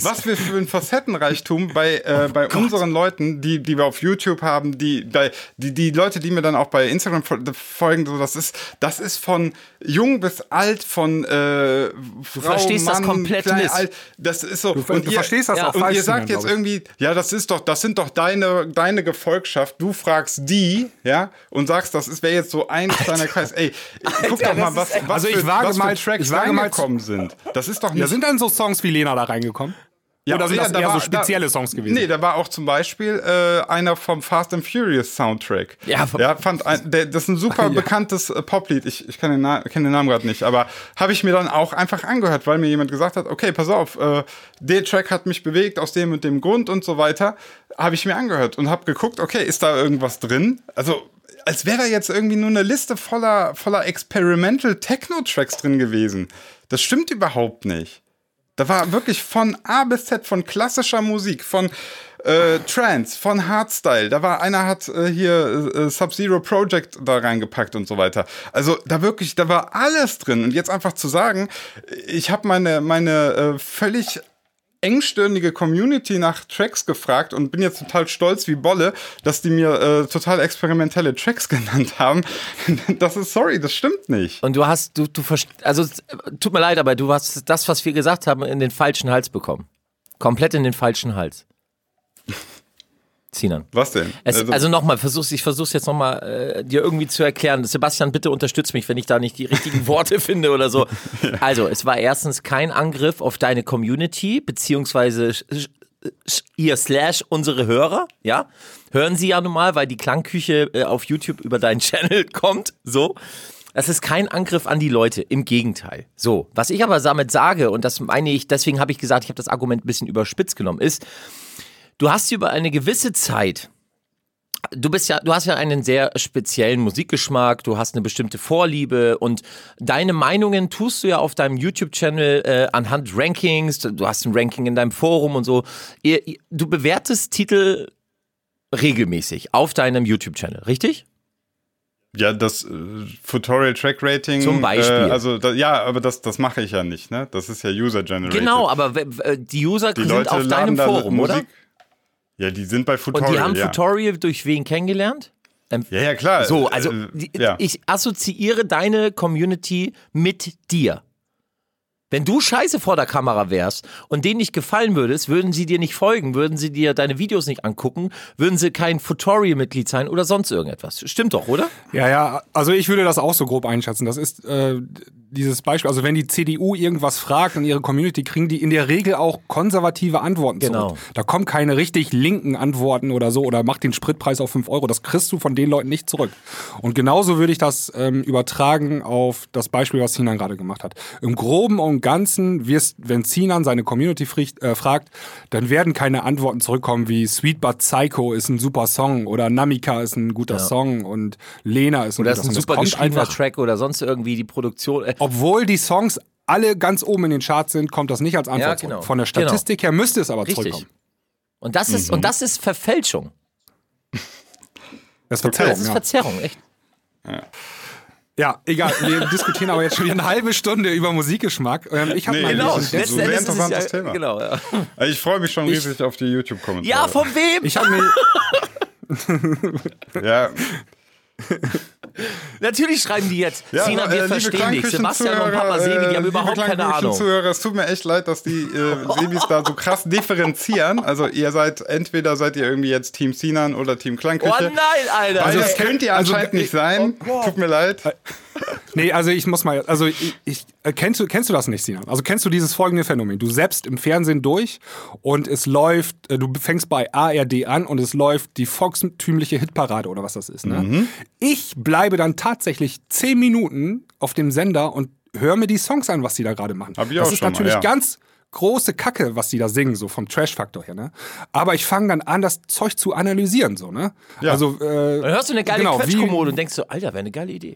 Was wir für ein Facettenreichtum bei, äh, bei unseren Leuten, die, die wir auf YouTube haben, die, bei- die, die Leute, die mir dann auch bei Instagram fol- folgen, so, das ist, das ist von jung bis alt, von äh, Frau, verstehst das Mann, komplett klein, nicht. alt. Das ist so. Du- du verstehst das auch Und falsch, ihr sagt jetzt irgendwie, ja, das ist doch, das sind doch deine, deine Gefolgschaft. Du fragst die, ja, und sagst, das ist wäre jetzt so ein kleiner Kreis. Ey, guck doch mal, was, was Also ich für, wage was mal- für Tracks ich wage mal- reingekommen sind. Das ist doch nicht Da sind dann so Songs wie Lena da reingekommen? Oder sind ja, das da eher war- so spezielle da, Songs gewesen? Nee, da war auch zum Beispiel äh, einer vom Fast and Furious Soundtrack. Ja, ja fand ein, der, das ist ein super bekanntes äh, Poplied. Ich, ich kann den, Na kenn den Namen gerade nicht, aber habe ich mir dann auch einfach angehört, weil mir jemand gesagt hat, okay, pass auf, äh, der Track hat mich bewegt aus dem und dem Grund und so weiter. Habe ich mir angehört und habe geguckt, okay, ist da irgendwas drin? Also als wäre da jetzt irgendwie nur eine Liste voller, voller Experimental Techno-Tracks drin gewesen. Das stimmt überhaupt nicht. Da war wirklich von A bis Z, von klassischer Musik, von äh, Trance, von Hardstyle. Da war einer hat äh, hier äh, Sub-Zero Project da reingepackt und so weiter. Also da wirklich, da war alles drin. Und jetzt einfach zu sagen, ich habe meine, meine äh, völlig engstirnige Community nach Tracks gefragt und bin jetzt total stolz wie Bolle, dass die mir äh, total experimentelle Tracks genannt haben. Das ist sorry, das stimmt nicht. Und du hast, du, du also tut mir leid, aber du hast das, was wir gesagt haben, in den falschen Hals bekommen. Komplett in den falschen Hals. Sinan. Was denn? Es, also, nochmal, versuch's, ich versuch's jetzt nochmal äh, dir irgendwie zu erklären. Sebastian, bitte unterstütz mich, wenn ich da nicht die richtigen Worte finde oder so. Also, es war erstens kein Angriff auf deine Community, beziehungsweise ihr slash unsere Hörer, ja? Hören sie ja nun mal, weil die Klangküche äh, auf YouTube über deinen Channel kommt, so. Das ist kein Angriff an die Leute, im Gegenteil. So, was ich aber damit sage, und das meine ich, deswegen habe ich gesagt, ich habe das Argument ein bisschen überspitzt genommen, ist, du hast über eine gewisse Zeit Du bist ja, du hast ja einen sehr speziellen Musikgeschmack, du hast eine bestimmte Vorliebe und deine Meinungen tust du ja auf deinem YouTube-Channel äh, anhand Rankings, du hast ein Ranking in deinem Forum und so. Ihr, ihr- du bewertest Titel regelmäßig auf deinem YouTube-Channel, richtig? Ja, das äh, Tutorial Track Rating. Zum Beispiel. Äh, also da, ja, aber das, das mache ich ja nicht, ne? Das ist ja User Generated. Genau, aber w- die User die sind Leute auf deinem Forum, Musik. Ja, die sind bei Und Tutorial. die haben ja. Tutorial durch wen kennengelernt? Ähm, ja, ja, klar. So, also äh, die, ja. ich assoziiere deine Community mit dir. Wenn du scheiße vor der Kamera wärst und denen nicht gefallen würdest, würden sie dir nicht folgen, würden sie dir deine Videos nicht angucken, würden sie kein Tutorial-Mitglied sein oder sonst irgendetwas. Stimmt doch, oder? Ja, ja, also ich würde das auch so grob einschätzen. Das ist äh, dieses Beispiel, also wenn die CDU irgendwas fragt in ihre Community, kriegen die in der Regel auch konservative Antworten Genau. zurück. Da kommen keine richtig linken Antworten oder so oder macht den Spritpreis auf 5 Euro. Das kriegst du von den Leuten nicht zurück. Und genauso würde ich das ähm, übertragen auf das Beispiel, was Sinan gerade gemacht hat. Im Groben und Ganzen, wirst, wenn Sinan seine Community fricht, äh, fragt, dann werden keine Antworten zurückkommen wie Sweet But Psycho ist ein super Song oder Namika ist ein guter Song und Lena ist ein Oder guter ist ein Song. super kommt geschriebener einfach, Track oder sonst irgendwie die Produktion. Äh, obwohl die Songs alle ganz oben in den Charts sind, kommt das nicht als Antwort Ja, zurück. genau. Von der Statistik her müsste es aber Richtig. zurückkommen. Und das ist, und das ist Verfälschung. Das ist Verzerrung, Das ist ja. Verzerrung, echt. ja, egal. Wir diskutieren aber jetzt schon wieder eine halbe Stunde über Musikgeschmack. Ähm, ich habe Nee, mal genau. Das ist ein sehr interessantes ja, Thema. Genau, ja. Also ich freue mich schon riesig auf die YouTube-Kommentare. ja, von wem? ich habe mir Ja, Natürlich schreiben die jetzt. ja, Sina, äh, wir liebe verstehen dich. Sebastian und Papa Sebi, die äh, haben liebe überhaupt keine Ahnung. Klangküchenzuhörer, Es tut mir echt leid, dass die äh, Sebis da so krass differenzieren. Also ihr seid, entweder seid ihr irgendwie jetzt Team Sinan oder Team Klangküche. Oh nein, Alter. Also Also das könnt ihr also, anscheinend nicht sein. Tut mir leid. Nee, also ich muss mal, also ich, ich äh, kennst du kennst du das nicht, Sinan? Also kennst du dieses folgende Phänomen? Du selbst im Fernsehen durch und es läuft, äh, du fängst bei ARD an und es läuft die volkstümliche Hitparade oder was das ist. Ne? Mhm. Ich bleibe dann tatsächlich zehn Minuten auf dem Sender und höre mir die Songs an, was die da gerade machen. Hab ich das auch ist schon mal, natürlich ja. ganz große Kacke, was die da singen, so vom Trash-Faktor her, ne? Aber ich fange dann an, das Zeug zu analysieren, so, ne? Ja. Also, äh, Dann hörst du eine geile Genau, wie- Quetschkommode und denkst so, Alter, wäre eine geile Idee.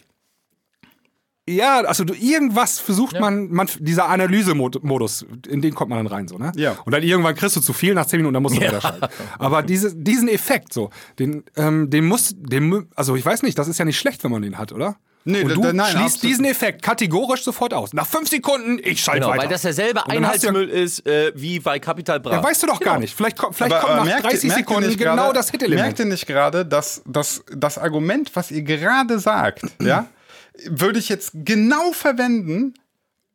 Ja, also du, irgendwas versucht man, man, dieser Analysemodus, in den kommt man dann rein, so, ne? Ja. Und dann irgendwann kriegst du zu viel, nach zehn Minuten, dann musst du Ja. wieder schalten. Aber diese, diesen Effekt, so, den, ähm, den muss, den, also ich weiß nicht, das ist ja nicht schlecht, wenn man den hat, oder? Nee, Und du da- nein, schließt absolut. diesen Effekt kategorisch sofort aus. Nach fünf Sekunden, ich schalte Genau, weiter. weil das derselbe du ja- Einheitsmüll ist äh, wie bei Capital Bra. Ja, weißt du doch gar nicht. Vielleicht, kommt- vielleicht Aber- kommt nach merkt ihr- 30 merkt Sekunden nicht genau gerade- das Hit-Element. Merkt ihr nicht gerade, dass, dass das Argument, was ihr gerade sagt, ja, würde ich jetzt genau verwenden,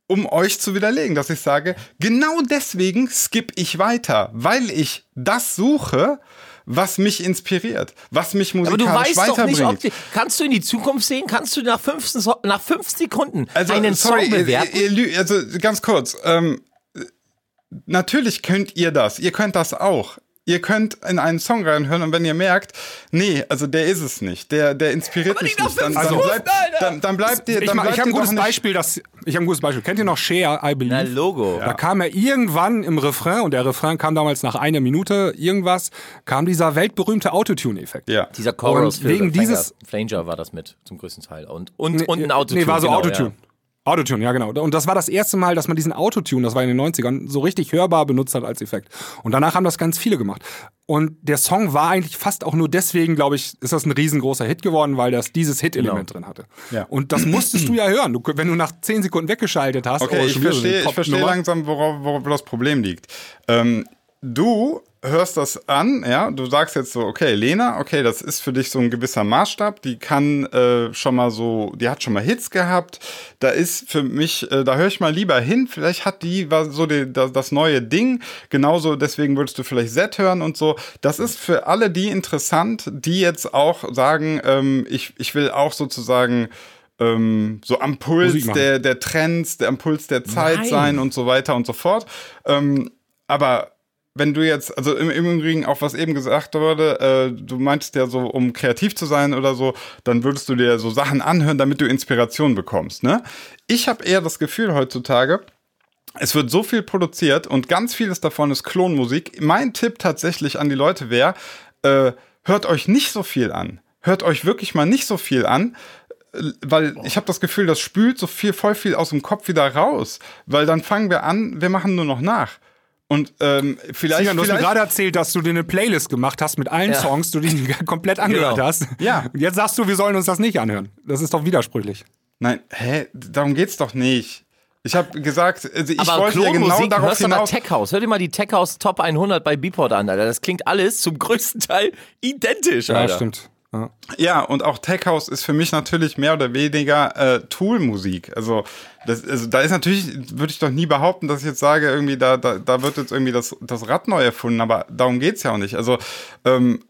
um euch zu widerlegen, dass ich sage, genau deswegen skippe ich weiter, weil ich das suche, was mich inspiriert, was mich Aber musikalisch du weißt doch nicht, ob kannst du in die Zukunft sehen? Kannst du nach fünf, nach fünf Sekunden also, einen sorry, Song bewerten? Also ganz kurz, ähm, natürlich könnt ihr das, ihr könnt das auch. Ihr könnt in einen Song reinhören und wenn ihr merkt, nee, also der ist es nicht, der, der inspiriert Aber mich nicht, dann, Sekunden, bleibt, dann, dann bleibt ihr, ich dann ich bleibt habe ein gutes Beispiel, das, ich habe ein gutes Beispiel. Kennt ihr noch Share, I Believe? Na, Logo. Da kam er irgendwann im Refrain, und der Refrain kam damals nach einer Minute, irgendwas, kam dieser weltberühmte Autotune-Effekt. Ja. Dieser Chorus Und wegen dieses- Flanger war das mit, zum größten Teil. Und, und, und ein Autotune. Nee, war so genau, Autotune. Autotune, ja genau. Und das war das erste Mal, dass man diesen Autotune, das war in den 90ern, so richtig hörbar benutzt hat als Effekt. Und danach haben das ganz viele gemacht. Und der Song war eigentlich fast auch nur deswegen, glaube ich, ist das ein riesengroßer Hit geworden, weil das dieses Hit-Element drin hatte. Ja. Und das musstest du ja hören. Du, wenn du nach 10 Sekunden weggeschaltet hast, Okay, oh, ich verstehe, ich verstehe langsam, worauf, worauf das Problem liegt. Ähm, du hörst das an, ja, du sagst jetzt so, okay, Lena, okay, das ist für dich so ein gewisser Maßstab, die kann äh, schon mal so, die hat schon mal Hits gehabt, da ist für mich, äh, da höre ich mal lieber hin, vielleicht hat die war so die, das, das neue Ding, genauso deswegen würdest du vielleicht Z hören und so. Das ist für alle die interessant, die jetzt auch sagen, ähm, ich, ich will auch sozusagen ähm, so am Puls der, der Trends, der Impuls der Zeit Nein. sein und so weiter und so fort. Ähm, aber wenn du jetzt, also im, im Übrigen auch was eben gesagt wurde, äh, du meintest ja so, um kreativ zu sein oder so, dann würdest du dir so Sachen anhören, damit du Inspiration bekommst. Ne? Ich habe eher das Gefühl heutzutage, es wird so viel produziert und ganz vieles davon ist Klonmusik. Mein Tipp tatsächlich an die Leute wäre, äh, hört euch nicht so viel an. Hört euch wirklich mal nicht so viel an, äh, weil ich habe das Gefühl, das spült so viel, voll viel aus dem Kopf wieder raus. Weil dann fangen wir an, wir machen nur noch nach. Und ähm, vielleicht, Sinan, du hast mir vielleicht gerade erzählt, dass du dir eine Playlist gemacht hast mit allen Ja. Songs, du die komplett angehört Genau. hast. Ja. Und jetzt sagst du, wir sollen uns das nicht anhören. Das ist doch widersprüchlich. Nein, hä, darum geht's doch nicht. Ich habe gesagt, also ich aber wollte ja genau Klonmusik, darauf hörst du mal hinaus. Tech House. Hör dir mal die Tech House Top 100 bei Beatport an, Alter. Das klingt alles zum größten Teil identisch, Alter. Ja, stimmt. Ja. Ja, und auch Tech House ist für mich natürlich mehr oder weniger äh, Tool-Musik. Also, das, also da ist natürlich, würde ich doch nie behaupten, dass ich jetzt sage, irgendwie, da, da, da wird jetzt irgendwie das, das Rad neu erfunden, aber darum geht's ja auch nicht. Also, ähm,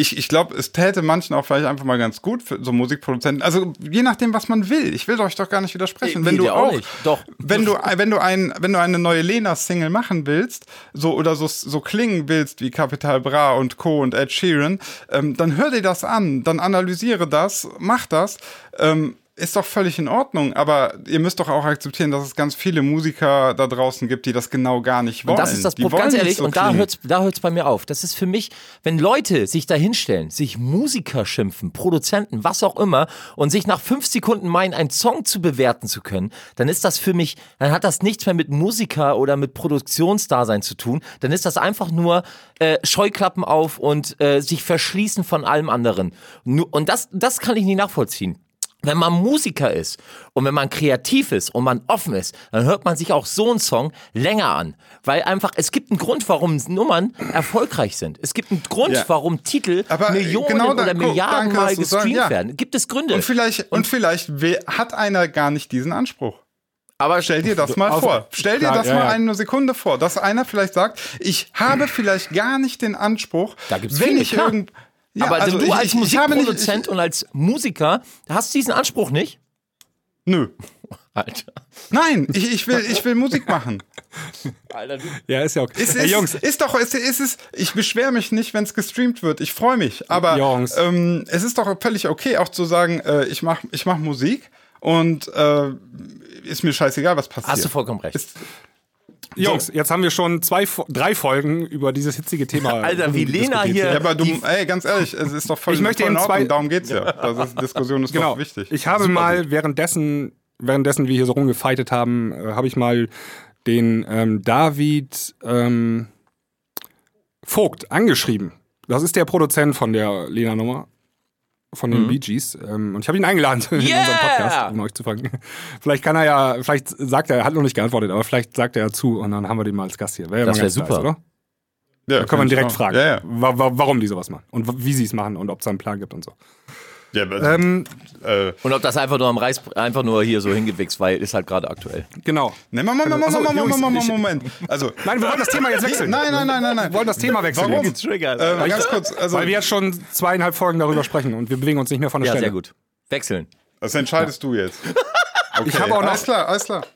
ich, ich glaube, es täte manchen auch vielleicht einfach mal ganz gut für so Musikproduzenten. Also je nachdem, was man will. Ich will euch doch gar nicht widersprechen. Nee, wenn du dir auch nicht. Doch. wenn du, wenn du ein, wenn du eine neue Lena-Single machen willst, so oder so, so klingen willst wie Capital Bra und Co. und Ed Sheeran, ähm, dann hör dir das an, dann analysiere das, mach das. Ähm, ist doch völlig in Ordnung, aber ihr müsst doch auch akzeptieren, dass es ganz viele Musiker da draußen gibt, die das genau gar nicht wollen. Und das ist das Problem, ganz ehrlich, so und da klingen. hört's, da hört's bei mir auf. Das ist für mich, wenn Leute sich da hinstellen, sich Musiker schimpfen, Produzenten, was auch immer, und sich nach fünf Sekunden meinen, einen Song zu bewerten zu können, dann ist das für mich, dann hat das nichts mehr mit Musiker oder mit Produktionsdasein zu tun. Dann ist das einfach nur äh, Scheuklappen auf und äh, sich verschließen von allem anderen. Und das, das kann ich nicht nachvollziehen. Wenn man Musiker ist und wenn man kreativ ist und man offen ist, dann hört man sich auch so einen Song länger an. Weil einfach, es gibt einen Grund, warum Nummern erfolgreich sind. Es gibt einen Grund, Ja. warum Titel Aber, äh, Millionen genau da- oder Milliarden danke, Mal gestreamt ja. werden. Gibt es Gründe. Und vielleicht, und, vielleicht we- hat einer gar nicht diesen Anspruch. aber Stell dir das mal vor. Stell dir das mal eine Sekunde vor, dass einer vielleicht sagt, ich habe vielleicht gar nicht den Anspruch, Da gibt's wenn viele, ich irgend ja, aber also du ich- als ich- nicht- Musikproduzent und als Musiker hast diesen Anspruch nicht? ich- Nö. Alter. Nein, ich, ich, will, ich will Musik machen. Alter, du. Ja, ist ja okay. Ey, ist, Jungs, ist doch, es ist, es, ich beschwere mich nicht, wenn es gestreamt wird. Ich freue mich. Aber Jungs. ähm, es ist doch völlig okay, auch zu sagen, äh, ich mache ich mach Musik und äh, ist mir scheißegal, was passiert. Hast du vollkommen recht. Ist, Jungs, jetzt haben wir schon zwei, drei Folgen über dieses hitzige Thema. Alter, wie Lena hier- Ja, aber du, ey, ganz ehrlich, es ist doch voll, Ich möchte voll in zwei- darum geht's ja. Das ist, Diskussion ist Genau. doch wichtig. Ich habe mal währenddessen, währenddessen wir hier so rumgefeitet haben, äh, habe ich mal den ähm, David ähm, Vogt angeschrieben. Das ist der Produzent von der Lena-Nummer. Von den Bee Gees. Ähm, und ich habe ihn eingeladen in Yeah! unserem Podcast, um euch zu fragen. Vielleicht kann er ja, vielleicht sagt er, er hat noch nicht geantwortet, aber vielleicht sagt er ja zu und dann haben wir den mal als Gast hier. Wäre ja Das mal wär ganz nice, super. oder? ja, Da können wir ihn direkt fragen, Ja, ja. wa wa warum die sowas machen und wie sie es machen und ob es da einen Plan gibt und so. Ja aber, Ähm, äh, Und ob das einfach nur am Reis, einfach nur hier so hingewichst, weil ist halt gerade aktuell. genau. ne, Moment, Moment, Achso, Moment, Moment, ich- Moment. Also, Nein, wir wollen das Thema jetzt wechseln. nein, nein, nein, nein, nein. Wir wollen das Thema wechseln. Warum? jetzt. Äh, ganz kurz, also, Weil wir jetzt schon zweieinhalb Folgen darüber sprechen und wir bewegen uns nicht mehr von der ja, Stelle. sehr gut. Wechseln. das entscheidest du jetzt. Okay. Ich habe auch noch- Alles klar, alles klar.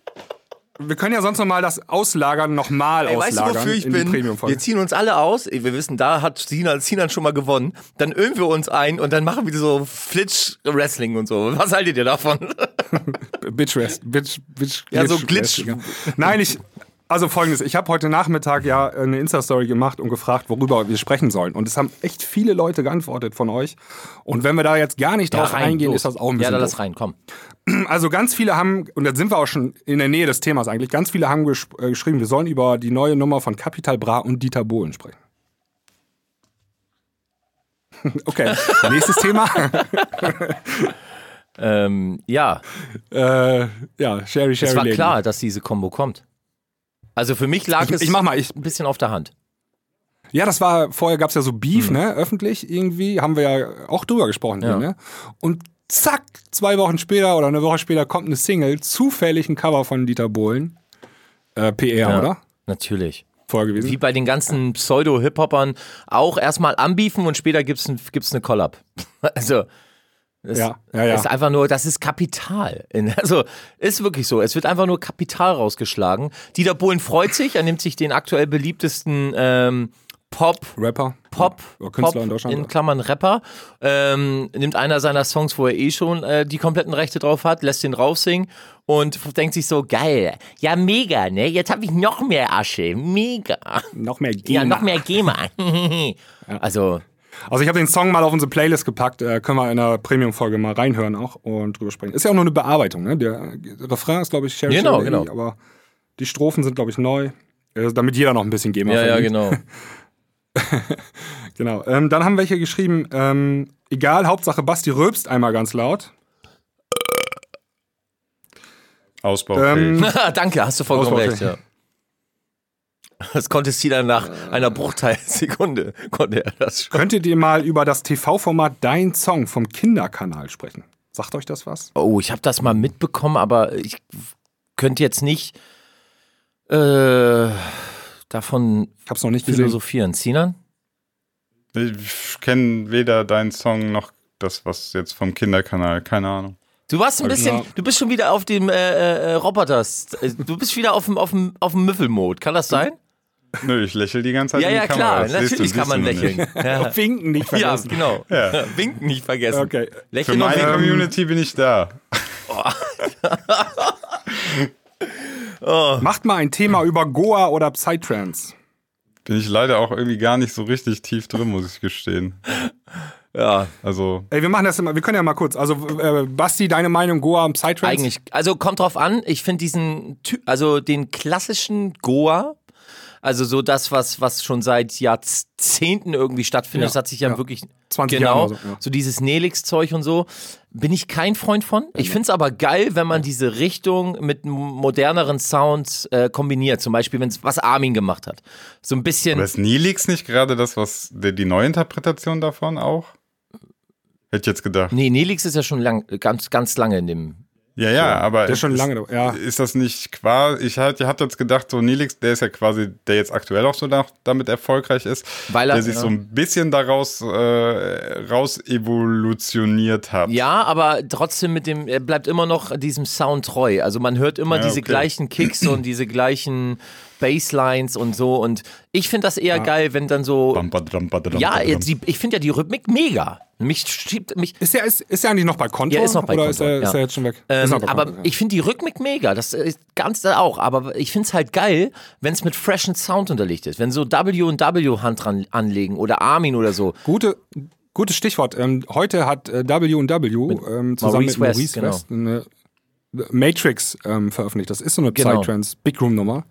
Wir können ja sonst noch mal das Auslagern nochmal Ey, weißt du, auslagern wofür ich bin? Wir ziehen uns alle aus. Wir wissen, da hat Sinan, Sinan schon mal gewonnen. Dann ölen wir uns ein und dann machen wir so Flitsch-Wrestling und so. Was haltet ihr davon? Bitch Rest, Bitch, Bitch, Ja, so Glitch. Nein, ich. Also folgendes, ich habe heute Nachmittag ja eine Insta-Story gemacht und gefragt, worüber wir sprechen sollen. Und es haben echt viele Leute geantwortet von euch. Und wenn wir da jetzt gar nicht drauf eingehen, los. ist das auch ein Ja, bisschen da doof. lass rein, komm. Also ganz viele haben, und da sind wir auch schon in der Nähe des Themas eigentlich, ganz viele haben gesch äh, geschrieben, wir sollen über die neue Nummer von Capital Bra und Dieter Bohlen sprechen. Okay, nächstes Thema. Ähm, ja, äh, ja, Sherry, Sherry es war Lady. klar, dass diese Kombo kommt. Also für mich lag Ich, es ich mach mal, ich, ein bisschen auf der Hand. ja, das war, vorher gab's ja so Beef, ne, öffentlich irgendwie, haben wir ja auch drüber gesprochen Ja. hier, ne? Und zack, zwei Wochen später oder eine Woche später kommt eine Single, zufällig ein Cover von Dieter Bohlen. Äh, PR, Ja, oder? Natürlich. Vorher gewesen. Wie bei den ganzen Pseudo-Hip-Hopern auch erstmal anbiefen und später gibt's ein, gibt's eine Collab. Also, das Ja, ja, ja. ist einfach nur, das ist Kapital. Also, ist wirklich so. Es wird einfach nur Kapital rausgeschlagen. Dieter Bohlen freut sich, er nimmt sich den aktuell beliebtesten ähm, Pop, Rapper. Pop, Oder Künstler Pop in Deutschland. in Klammern Rapper, ähm, nimmt einer seiner Songs, wo er eh schon äh, die kompletten Rechte drauf hat, lässt den raufsingen und denkt sich so, geil, ja mega, ne, jetzt habe ich noch mehr Asche, mega. noch mehr Ja, GEMA. noch mehr GEMA. Also, Also ich habe den Song mal auf unsere Playlist gepackt, äh, können wir in der Premium-Folge mal reinhören auch und drüber sprechen. Ist ja auch nur eine Bearbeitung, ne? Der Refrain ist, glaube ich, Sherry Genau, Sherry genau. aber die Strophen sind, glaube ich, neu. Äh, damit jeder noch ein bisschen GEMA ja, ja, verdient. genau. genau. Ähm, dann haben welche geschrieben, ähm, egal, Hauptsache Basti rülpst einmal ganz laut. Ausbaufähig. Ähm, Danke, hast du vollkommen recht, ja. Das konnte Stina nach einer Bruchteilsekunde, konnte er das schon. könntet ihr mal über das TV-Format Dein Song vom Kinderkanal sprechen? Sagt euch das was? Oh, ich habe das mal mitbekommen, aber ich könnte jetzt nicht äh, davon Ich habe es noch nicht gesehen. philosophieren. Sinan? Ich kenne weder deinen Song noch das, was jetzt vom Kinderkanal, keine Ahnung. Du warst ein bisschen, du bist schon wieder auf dem äh, äh, Roboters, äh, du bist wieder auf dem, auf dem, auf dem Müffelmode, kann das sein? Nö, ich lächle die ganze Zeit Ja, in die ja, Kamera. klar, Das siehst du- natürlich kann man lächeln. nicht. Ja, Winken nicht ja vergessen. genau. Ja. Winken nicht vergessen. Okay. Für Lächeln und meine. Community bin ich da. Macht mal ein Thema über Goa oder Psytrance. Bin ich leider auch irgendwie gar nicht so richtig tief drin, muss ich gestehen. Ja, Also, Ey, wir machen das immer, wir können ja mal kurz. Also, äh, Basti, deine Meinung, Goa und Psytrance? eigentlich. Also kommt drauf an. Ich finde diesen, also den klassischen Goa, also so das, was, was schon seit Jahrzehnten irgendwie stattfindet, Ja, das hat sich ja, ja. wirklich 20 genau, Jahre so, ja. so dieses Nelix-Zeug und so, bin ich kein Freund von. Ich finde es aber geil, wenn man diese Richtung mit moderneren Sounds äh, kombiniert. Zum Beispiel, wenn es was Armin gemacht hat. So ein bisschen. aber ist Nilix nicht gerade das, was die, die Neuinterpretation davon auch? Hätte ich jetzt gedacht. Nee, Nelix ist ja schon lang, ganz, ganz lange in dem. Ja, ja, aber. Der ist schon ist, lange da- ja. Ist das nicht quasi. Ich hatte hab jetzt gedacht, so Nilix, der ist ja quasi, der jetzt aktuell auch so nach, damit erfolgreich ist, Weil er- der sich ja. so ein bisschen daraus äh, raus evolutioniert hat. Ja, aber trotzdem mit dem, er bleibt immer noch diesem Sound treu. Also man hört immer Ja, diese okay. gleichen Kicks und diese gleichen Basslines und so. Und ich finde das eher geil, wenn dann so. Bam, badam, badam, Ja, jetzt die, ich finde ja die Rhythmik mega. Mich schiebt mich. Ist er, ist, ist er eigentlich noch bei Konto? Ja, ist noch bei oder Konto, ist, er, ja. ist er jetzt schon weg? Ähm, aber Konto, ja. ich finde die Rhythmik mega. Das ist ganz da auch. Aber ich finde es halt geil, wenn es mit freshen Sound unterlegt ist. Wenn so W und W Hand dran anlegen oder Armin oder so. Gute, gutes Stichwort. Ähm, heute hat äh, W&W ähm, zusammen Maurice mit West, Maurice genau. West eine Matrix ähm, veröffentlicht. Das ist so eine Genau. Psytrance Big Room Nummer.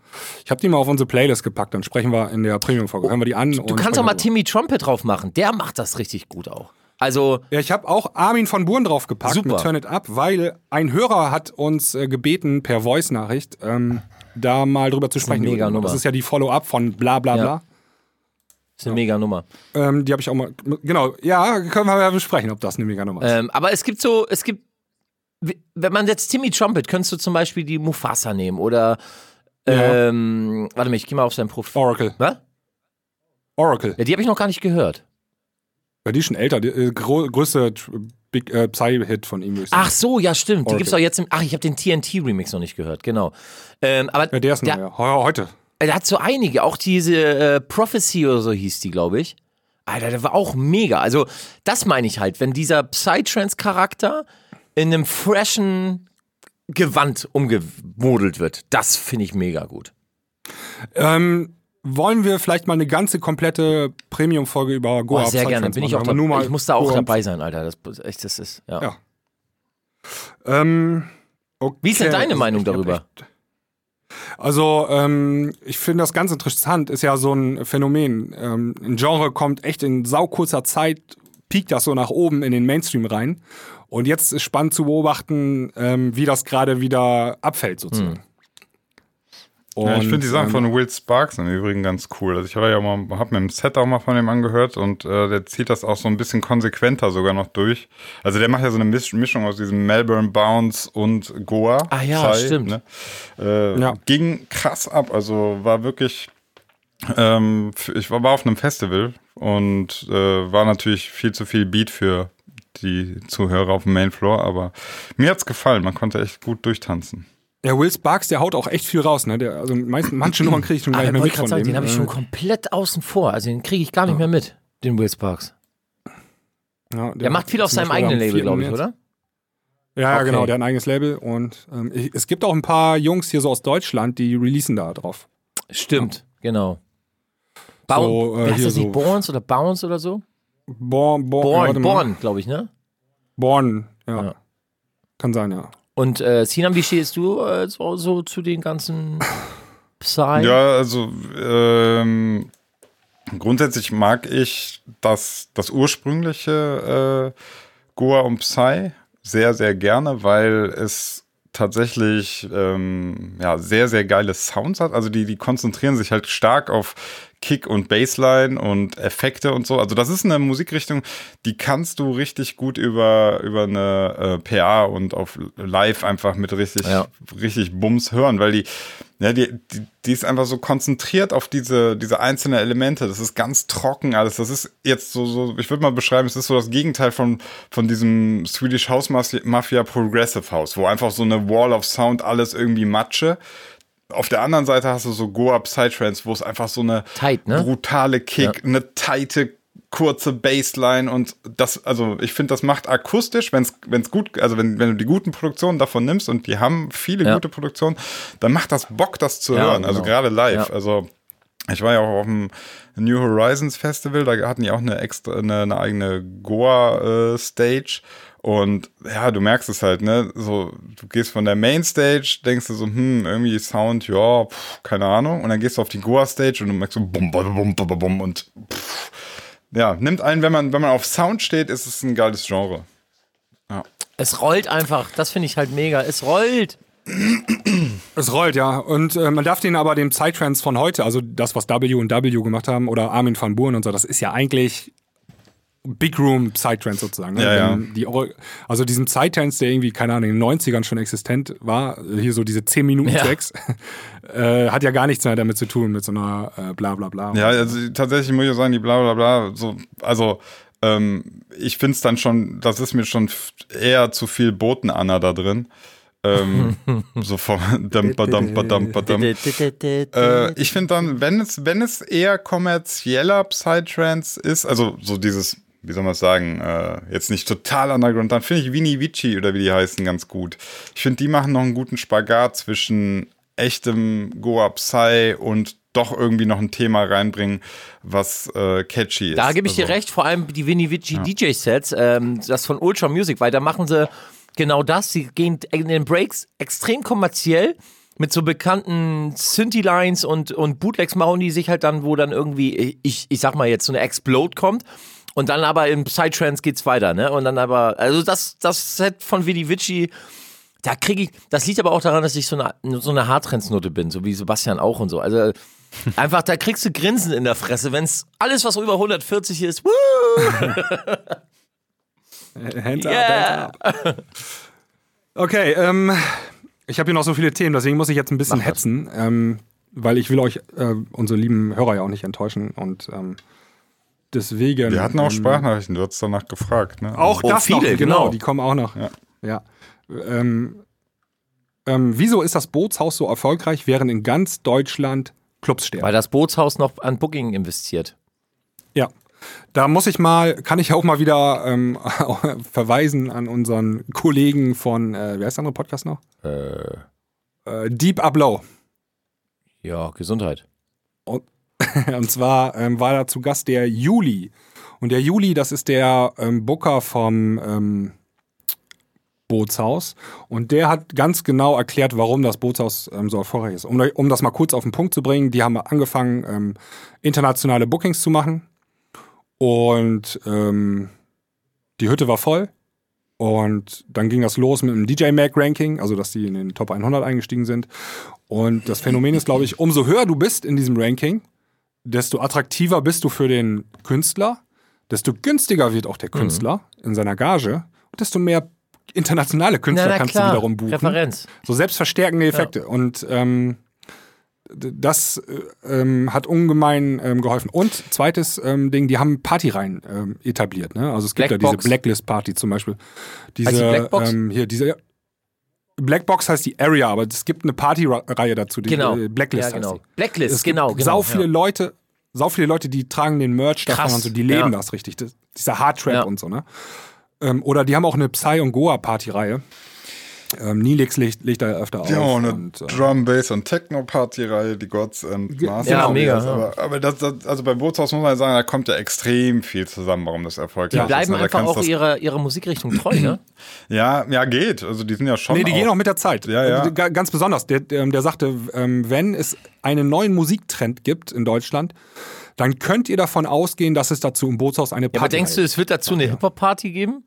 Ich habe die mal auf unsere Playlist gepackt. Dann sprechen wir in der Premium-Folge. Hören wir die an. Du kannst auch mal Timmy Trumpet drauf machen. Der macht das richtig gut auch. Also, Ja, ich habe auch Armin von Buren draufgepackt Super. mit Turn It Up, weil ein Hörer hat uns äh, gebeten per Voice-Nachricht, ähm, da mal drüber zu sprechen. mega Nummer. Das ist ja die Follow-up von bla bla Ja. bla. ist eine mega Nummer. Ähm, die habe ich auch mal. Genau, ja, können wir ja besprechen, ob das eine mega Nummer ist. Ähm, aber es gibt so, es gibt, wenn man jetzt Timmy Trumpet, könntest du zum Beispiel die Mufasa nehmen oder, Ja. ähm, warte mal, ich gehe mal auf sein Profil. Oracle. Was? Oracle. Ja, die habe ich noch gar nicht gehört. Ja, die ist schon älter. Die, äh, größte Big äh, Psy-Hit von ihm. Ach so, ja, stimmt. Die Oracle. gibt's auch jetzt im, ach, ich habe den TNT-Remix noch nicht gehört, genau. Ähm, aber Ja, der ist der, neu, heute. er hat so einige, auch diese äh, Prophecy oder so hieß die, glaube ich. Alter, der war auch mega. Also, das meine ich halt, wenn dieser Psytrance-Charakter in einem freshen Gewand umgemodelt wird, das finde ich mega gut. Ähm, wollen wir vielleicht mal eine ganze komplette Premium-Folge über Goa Oh, sehr gerne, bin ich auch dabei. mal Ich muss da auch Goa- dabei sein, Alter. Das, echt, das ist, ja. Ja. Ähm, okay. Wie ist denn deine Also, Meinung darüber? Also, ähm, ich finde das ganz interessant, ist ja so ein Phänomen. Ähm, ein Genre kommt echt in saukurzer Zeit, piekt das so nach oben in den Mainstream rein. Und jetzt ist spannend zu beobachten, ähm, wie das gerade wieder abfällt, sozusagen. Und, Ja, ich finde die Sachen ähm, von Will Sparks im Übrigen ganz cool. Also ich habe ja mal, hab mir im Set auch mal von dem angehört und äh, der zieht das auch so ein bisschen konsequenter sogar noch durch. Also der macht ja so eine Misch Mischung aus diesem Melbourne Bounce und Goa. Ah ja, stimmt. Ne? Äh, Ja. Ging krass ab. Also war wirklich. Ähm, ich war, auf einem Festival und äh, war natürlich viel zu viel Beat für die Zuhörer auf dem Mainfloor, aber mir hat's gefallen. Man konnte echt gut durchtanzen. Ja, Will Sparks, der haut auch echt viel raus, ne? Der, also meisten, manche Nummern kriege ich schon gar Aber nicht mehr wollte mit gerade von sagen, dem. den habe ich schon Äh, komplett außen vor. Also den kriege ich gar nicht mehr mit, den Will Sparks. ja, Der macht viel auf seinem eigenen Label, 4. glaube ich, oder? Ja, ja, Okay. genau, der hat ein eigenes Label und ähm, ich, es gibt auch ein paar Jungs hier so aus Deutschland, die releasen da drauf. Stimmt, genau. Bauen, So, äh, wie heißt hier das nicht? so- Bourns oder Bounce oder so? Born, Born, Born. Born glaube ich, ne? Born, ja. Ja. Kann sein, ja. Und äh, Sinan, wie stehst du äh, so, so zu den ganzen Psy? Ja, also ähm, grundsätzlich mag ich das, das ursprüngliche äh, Goa und Psy sehr, sehr gerne, weil es tatsächlich ähm, ja, sehr, sehr geile Sounds hat. Also die, die konzentrieren sich halt stark auf Kick und Bassline und Effekte und so. Also das ist eine Musikrichtung, die kannst du richtig gut über, über eine äh, PA und auf Live einfach mit richtig, Ja. richtig Bums hören, weil die, ja, die, die, die ist einfach so konzentriert auf diese, diese einzelnen Elemente. Das ist ganz trocken alles. Das ist jetzt so, so ich würde mal beschreiben, es ist so das Gegenteil von, von diesem Swedish House Mafia, Mafia Progressive House, wo einfach so eine Wall of Sound alles irgendwie Matsche. Auf der anderen Seite hast du so Goa Psytrance, wo es einfach so eine Tight, ne? brutale Kick, eine tighte kurze Bassline und das, also ich finde, das macht akustisch, wenn es gut, also wenn, wenn du die guten Produktionen davon nimmst und die haben viele Ja. gute Produktionen, dann macht das Bock, das zu Ja, hören. Also genau. gerade live. Ja. Also ich war ja auch auf dem New Horizons Festival, da hatten die auch eine extra, eine, eine eigene Goa-Stage. Und ja, du merkst es halt, ne? So, du gehst von der Mainstage, denkst du so, hm, irgendwie Sound, ja, pff, keine Ahnung. Und dann gehst du auf die Goa-Stage und du merkst so, bum, bum, bum, bum, bum und pff, ja, nimmt einen, wenn man, wenn man auf Sound steht, ist es ein geiles Genre. Es rollt einfach, das finde ich halt mega. Es rollt. Es rollt, ja. Und äh, man darf den aber dem Psytrance von heute, also das, was W und W gemacht haben, oder Armin van Buuren und so, das ist ja eigentlich Big Room Psytrance sozusagen. Ne? Ja, ja. Die, also diesen Psytrance, der irgendwie, keine Ahnung, in den 90ern schon existent war, hier so diese 10-Minuten-Tracks, äh, hat ja gar nichts mehr damit zu tun, mit so einer äh, bla bla bla. Ja, also tatsächlich muss ich sagen, die bla bla bla, so, also ähm, ich finde es dann schon, das ist mir schon eher zu viel Boten-Anna da drin. Ähm, so vom Damper, Damper, Damper, Damper. Äh, ich finde dann, wenn es, wenn es eher kommerzieller Psytrance ist, also so dieses wie soll man es sagen, äh, jetzt nicht total underground, dann finde ich Vini Vici oder wie die heißen ganz gut. Ich finde, die machen noch einen guten Spagat zwischen echtem Goa Psy und doch irgendwie noch ein Thema reinbringen, was äh, catchy ist. Da gebe ich dir Also, recht, vor allem die Vinny Vici DJ-Sets, ähm, das von Ultra Music, weil da machen sie genau das. Sie gehen in den Breaks extrem kommerziell mit so bekannten Synthi-Lines und, und Bootlegs machen die sich halt dann, wo dann irgendwie, ich, ich sag mal jetzt, so eine Explode kommt. Und dann aber im Psytrance geht's weiter, ne? Und dann aber, also das, das Set von Vinny Vici, da kriege ich, das liegt aber auch daran, dass ich so eine, so eine Hardtrance-Note bin, so wie Sebastian auch und so. Also einfach, da kriegst du Grinsen in der Fresse, wenn's alles, was über 140 ist, woo! Hands Yeah. up, hands up. Okay, ähm, ich habe hier noch so viele Themen, deswegen muss ich jetzt ein bisschen Mach hetzen, ähm, weil ich will euch, äh, unsere lieben Hörer ja auch nicht enttäuschen und ähm, deswegen. wir hatten auch ähm, Sprachnachrichten, du hast danach gefragt, ne? Auch Oh, das viele, noch, genau, genau. die kommen auch noch. Ja. ja. Ähm, ähm, wieso ist das Bootshaus so erfolgreich, während in ganz Deutschland Clubs sterben? Weil das Bootshaus noch an Booking investiert. Ja. Da muss ich mal, kann ich auch mal wieder ähm, verweisen an unseren Kollegen von, äh, wer ist der andere Podcast noch? Äh, Äh, Deep Up Low. ja, Gesundheit. Und zwar ähm, war da zu Gast der Juli. Und der Juli, das ist der ähm, Booker vom ähm, Bootshaus. Und der hat ganz genau erklärt, warum das Bootshaus ähm, so erfolgreich ist. Um, um das mal kurz auf den Punkt zu bringen, die haben angefangen, ähm, internationale Bookings zu machen. Und ähm, die Hütte war voll. Und dann ging das los mit dem DJ Mag Ranking, also dass die in den Top 100 eingestiegen sind. Und das Phänomen ist, glaube ich, umso höher du bist in diesem Ranking, desto attraktiver bist du für den Künstler, desto günstiger wird auch der Künstler in seiner Gage und desto mehr internationale Künstler kannst du wiederum buchen. Referenz. So selbstverstärkende Effekte. Und ähm, das äh, ähm, hat ungemein ähm, geholfen. Und zweites ähm, Ding, die haben Partyreihen ähm, etabliert. Ne? Also es gibt ja Blackbox. diese Blacklist-Party zum Beispiel. Diese, die Blackbox? Ähm, hier, diese Blackbox heißt die Area, aber es gibt eine Partyreihe dazu, die Genau. äh, Blacklist ja, genau. heißt die. Blacklist, Es gibt genau. genau sau viele ja. Leute, sau viele Leute, die tragen den Merch davon Krass, und so, die leben ja. das richtig. Das, dieser Hardtrap und so, ne? Ähm, oder die haben auch eine Psy- und Goa-Party-Reihe. Ähm, Nilix legt, legt da öfter auf. Die haben auch eine und, äh, Drum, Bass und Techno-Party-Reihe, die Gods and Masters. Ja, mega, ist. ja. Aber, aber das, das, also beim Bootshaus muss man sagen, da kommt ja extrem viel zusammen, warum das erfolgreich Die ist. bleiben ne? Einfach auch ihrer, ihrer Musikrichtung treu, ne? Ja, ja, geht. Also die sind ja schon. Nee, die gehen auch mit der Zeit. Ja, ja. Ga- Ganz besonders. Der, der, der sagte, ähm, wenn es einen neuen Musiktrend gibt in Deutschland, dann könnt ihr davon ausgehen, dass es dazu im Bootshaus eine Ja, aber Party denkst du, es wird dazu eine Hip-Hop-Party geben?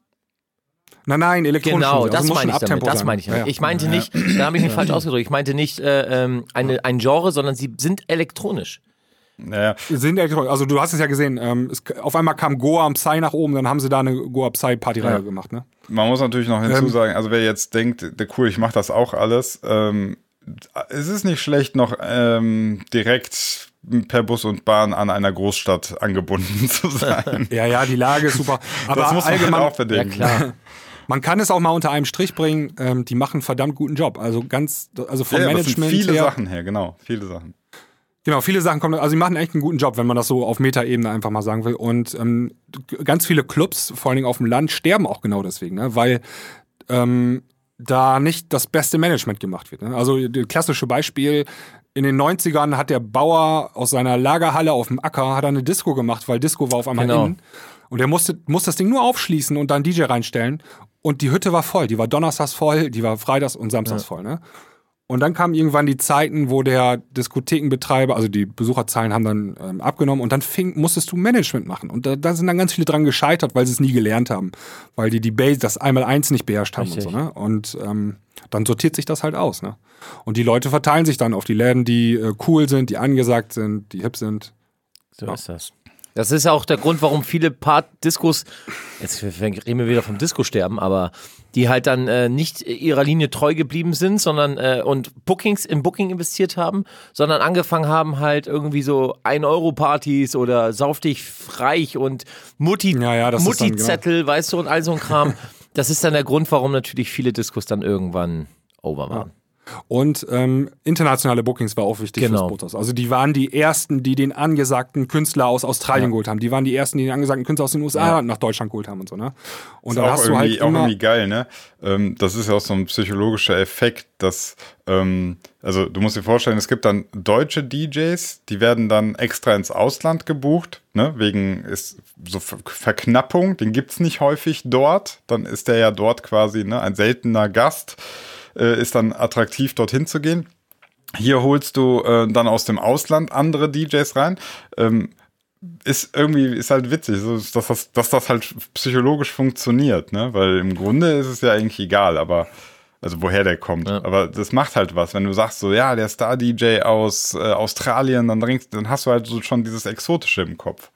Nein, nein, elektronisch. Genau. Also das meine ich damit. Das meine ich. Ja, ja. Ich meinte nicht, da habe ich mich falsch ausgedrückt. Ich meinte nicht äh, ähm, eine, ein Genre, sondern sie sind elektronisch. Ja, ja. Sind elektronisch. Also du hast es ja gesehen, ähm, es, auf einmal kam Goa und Psy nach oben, dann haben sie da eine Goa Psy Partyreihe Ja. gemacht, ne? Man muss natürlich noch Ähm, hinzusagen, also wer jetzt denkt, der cool, ich mache das auch alles, ähm, es ist nicht schlecht, noch ähm, direkt per Bus und Bahn an einer Großstadt angebunden zu sein. Ja, ja, die Lage ist super. Aber das muss man allgemein, halt auch bedenken. klar. man kann es auch mal unter einem Strich bringen, ähm, die machen einen verdammt guten Job. Also ganz, also vom Ja, ja, das sind Management viele her. Sachen her, genau, viele Sachen. Genau, viele Sachen kommen, also sie machen echt einen guten Job, wenn man das so auf Metaebene einfach mal sagen will. Und ähm, ganz viele Clubs, vor allen Dingen auf dem Land, sterben auch genau deswegen, ne? weil ähm, da nicht das beste Management gemacht wird. Ne? Also das klassische Beispiel, in den 90ern hat der Bauer aus seiner Lagerhalle auf dem Acker hat er eine Disco gemacht, weil Disco war auf einmal Genau. in. Und er musste, musste das Ding nur aufschließen und dann DJ reinstellen. Und die Hütte war voll. Die war donnerstags voll, die war freitags und samstags voll. Ne? Und dann kamen irgendwann die Zeiten, wo der Diskothekenbetreiber, also die Besucherzahlen haben dann ähm, abgenommen und dann fing, musstest du Management machen. Und da, da sind dann ganz viele dran gescheitert, weil sie es nie gelernt haben. Weil die die Base, das einmal eins nicht beherrscht haben Richtig. und so. Ne? Und ähm, dann sortiert sich das halt aus. Ne? Und die Leute verteilen sich dann auf die Läden, die äh, cool sind, die angesagt sind, die hip sind. So ist das. Das ist auch der Grund, warum viele Part-Diskos, jetzt reden wir wieder vom Disco-Sterben, aber die halt dann äh, nicht ihrer Linie treu geblieben sind, sondern äh, und Bookings in Booking investiert haben, sondern angefangen haben halt irgendwie so 1-Euro-Partys oder sauf dich reich und Mutti, Ja, ja, dann, genau. Mutti-Zettel, weißt du, und all so ein Kram. Das ist dann der Grund, warum natürlich viele Diskos dann irgendwann over waren. Und ähm, internationale Bookings war auch wichtig Genau. fürs Boothaus. Also die waren die ersten, die den angesagten Künstler aus Australien geholt haben. Die waren die ersten, die den angesagten Künstler aus den USA nach Deutschland geholt haben und so, ne? Und ist da auch, hast du irgendwie, halt auch immer, irgendwie geil, ne? Ähm, das ist ja auch so ein psychologischer Effekt, dass, ähm, also du musst dir vorstellen, es gibt dann deutsche DJs, die werden dann extra ins Ausland gebucht, ne? Wegen ist so Ver Verknappung, den gibt's nicht häufig dort. Dann ist der ja dort quasi ne, ein seltener Gast, äh, ist dann attraktiv, dorthin zu gehen. Hier holst du äh, dann aus dem Ausland andere DJs rein. Ähm, ist irgendwie, ist halt witzig, so, dass, das, dass das halt psychologisch funktioniert, ne? Weil im Grunde ist es ja eigentlich egal, aber, also woher der kommt. Ja. Aber das macht halt was. Wenn du sagst so, ja, der Star-DJ aus äh, Australien, dann, dann hast du halt so schon dieses Exotische im Kopf.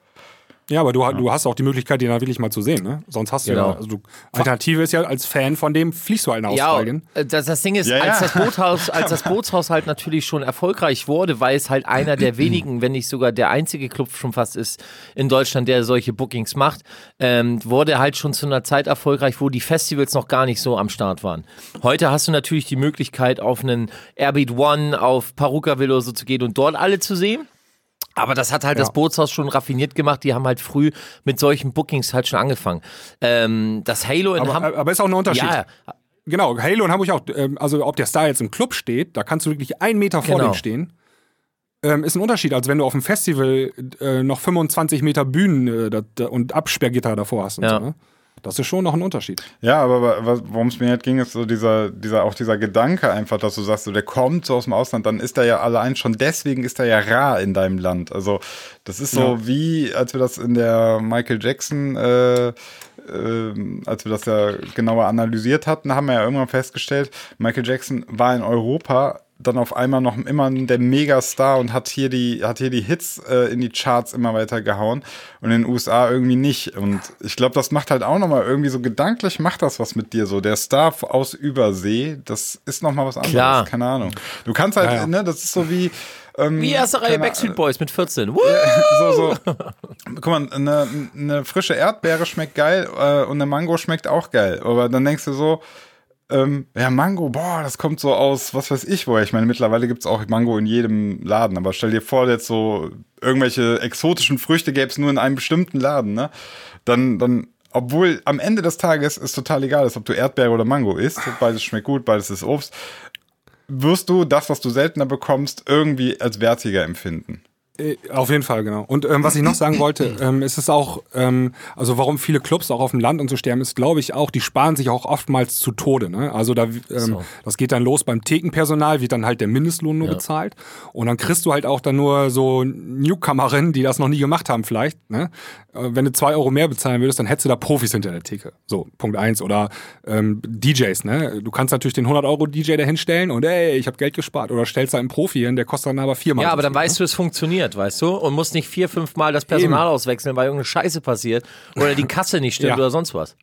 Ja, aber du, du hast auch die Möglichkeit, den da wirklich mal zu sehen, ne? Sonst hast du Genau. ja, also du, Alternative ist ja, als Fan von dem fliegst du halt nach Ja, Australien. äh, das, das Ding ist, Ja, als ja. das Boothaus, als das Bootshaus halt natürlich schon erfolgreich wurde, weil es halt einer der wenigen, wenn nicht sogar der einzige Club schon fast ist in Deutschland, der solche Bookings macht, ähm, wurde halt schon zu einer Zeit erfolgreich, wo die Festivals noch gar nicht so am Start waren. Heute hast du natürlich die Möglichkeit, auf einen Airbeat One, auf Parukaville oder so zu gehen und dort alle zu sehen. Aber das hat halt Ja. das Bootshaus schon raffiniert gemacht. Die haben halt früh mit solchen Bookings halt schon angefangen. Ähm, das Halo in Aber, Hamburg. aber ist auch ein Unterschied. Ja, Genau, Halo in Hamburg auch. Ähm, also ob der Star jetzt im Club steht, da kannst du wirklich einen Meter vor Genau. dem stehen. Ähm, ist ein Unterschied, als wenn du auf dem Festival äh, noch 25 Meter Bühnen äh, und Absperrgitter davor hast. Und Ja. so, ne? Das ist schon noch ein Unterschied. Ja, aber worum es mir halt ging, ist so dieser, dieser, auch dieser Gedanke einfach, dass du sagst, so, der kommt so aus dem Ausland, dann ist er ja allein schon deswegen ist er ja rar in deinem Land. Also, das ist so Ja. wie, als wir das in der Michael Jackson, äh, ähm, als wir das ja genauer analysiert hatten, haben wir ja irgendwann festgestellt, Michael Jackson war in Europa dann auf einmal noch immer der Megastar und hat hier die, hat hier die Hits äh, in die Charts immer weiter gehauen und in den USA irgendwie nicht. Und ich glaube, das macht halt auch nochmal irgendwie so gedanklich, macht das was mit dir so. Der Star aus Übersee, das ist nochmal was anderes. Klar. Keine Ahnung. Du kannst halt, Ja, ja. ne, das ist so wie. Ähm, Wie erste Reihe Backstreet Boys mit 14. Woo! so, so. Guck mal, eine, eine frische Erdbeere schmeckt geil äh, und eine Mango schmeckt auch geil. Aber dann denkst du so, ähm, ja, Mango, boah, das kommt so aus, was weiß ich woher. Ich meine, mittlerweile gibt's auch Mango in jedem Laden, aber stell dir vor, jetzt so irgendwelche exotischen Früchte gäbe es nur in einem bestimmten Laden, ne? Dann, dann, obwohl am Ende des Tages es total egal ist, ob du Erdbeere oder Mango isst, beides schmeckt gut, beides ist Obst, wirst du das, was du seltener bekommst, irgendwie als wertiger empfinden. Äh, Auf jeden Fall, genau. Und ähm, was ich noch sagen wollte, ähm, ist es auch, ähm, also warum viele Clubs auch auf dem Land und so sterben, ist, glaube ich, auch, die sparen sich auch oftmals zu Tode. Ne? Also da, ähm, So. das geht dann los beim Thekenpersonal, wird dann halt der Mindestlohn nur Ja. bezahlt. Und dann kriegst du halt auch dann nur so Newcomerinnen, die das noch nie gemacht haben vielleicht. Ne? Äh, Wenn du zwei Euro mehr bezahlen würdest, dann hättest du da Profis hinter der Theke. So, Punkt eins. Oder ähm, DJs, ne? Du kannst natürlich den 100-Euro-DJ da hinstellen und ey, ich habe Geld gespart. Oder stellst da einen Profi hin, der kostet dann aber viermal. Ja, aber dann ne? weißt du, es funktioniert, weißt du? Und musst nicht vier, fünf Mal das Personal Eben. auswechseln, weil irgendeine Scheiße passiert oder die Kasse nicht stimmt Ja. oder sonst was.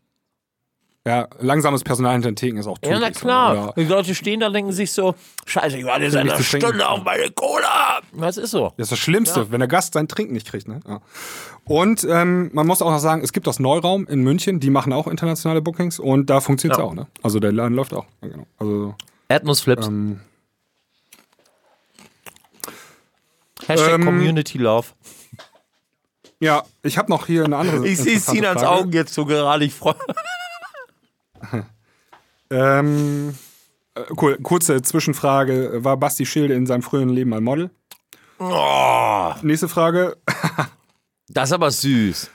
Ja, langsames Personal hinter den Theken ist auch Ja, na so, klar. oder? Die Leute stehen da, denken sich so, scheiße, ich warte nichts einer zu trinken. Stunde auf meine Cola. Das ist so. Das ist das Schlimmste, wenn der Gast sein Trinken nicht kriegt. Ne? Ja. Und ähm, man muss auch noch sagen, es gibt das Neuraum in München, die machen auch internationale Bookings und da funktioniert es Ja. auch. Ne? Also der Laden läuft auch. Ja, genau. Also, Erdnussflips. ähm, Hashtag ähm, Community Love. ja, ich habe noch hier eine andere Ich sehe Sinans. Augen jetzt so gerade. Ich freue Ähm, äh, cool, kurze Zwischenfrage. War Basti Schilde in seinem früheren Leben ein Model? oh, Nächste Frage. Das ist aber süß.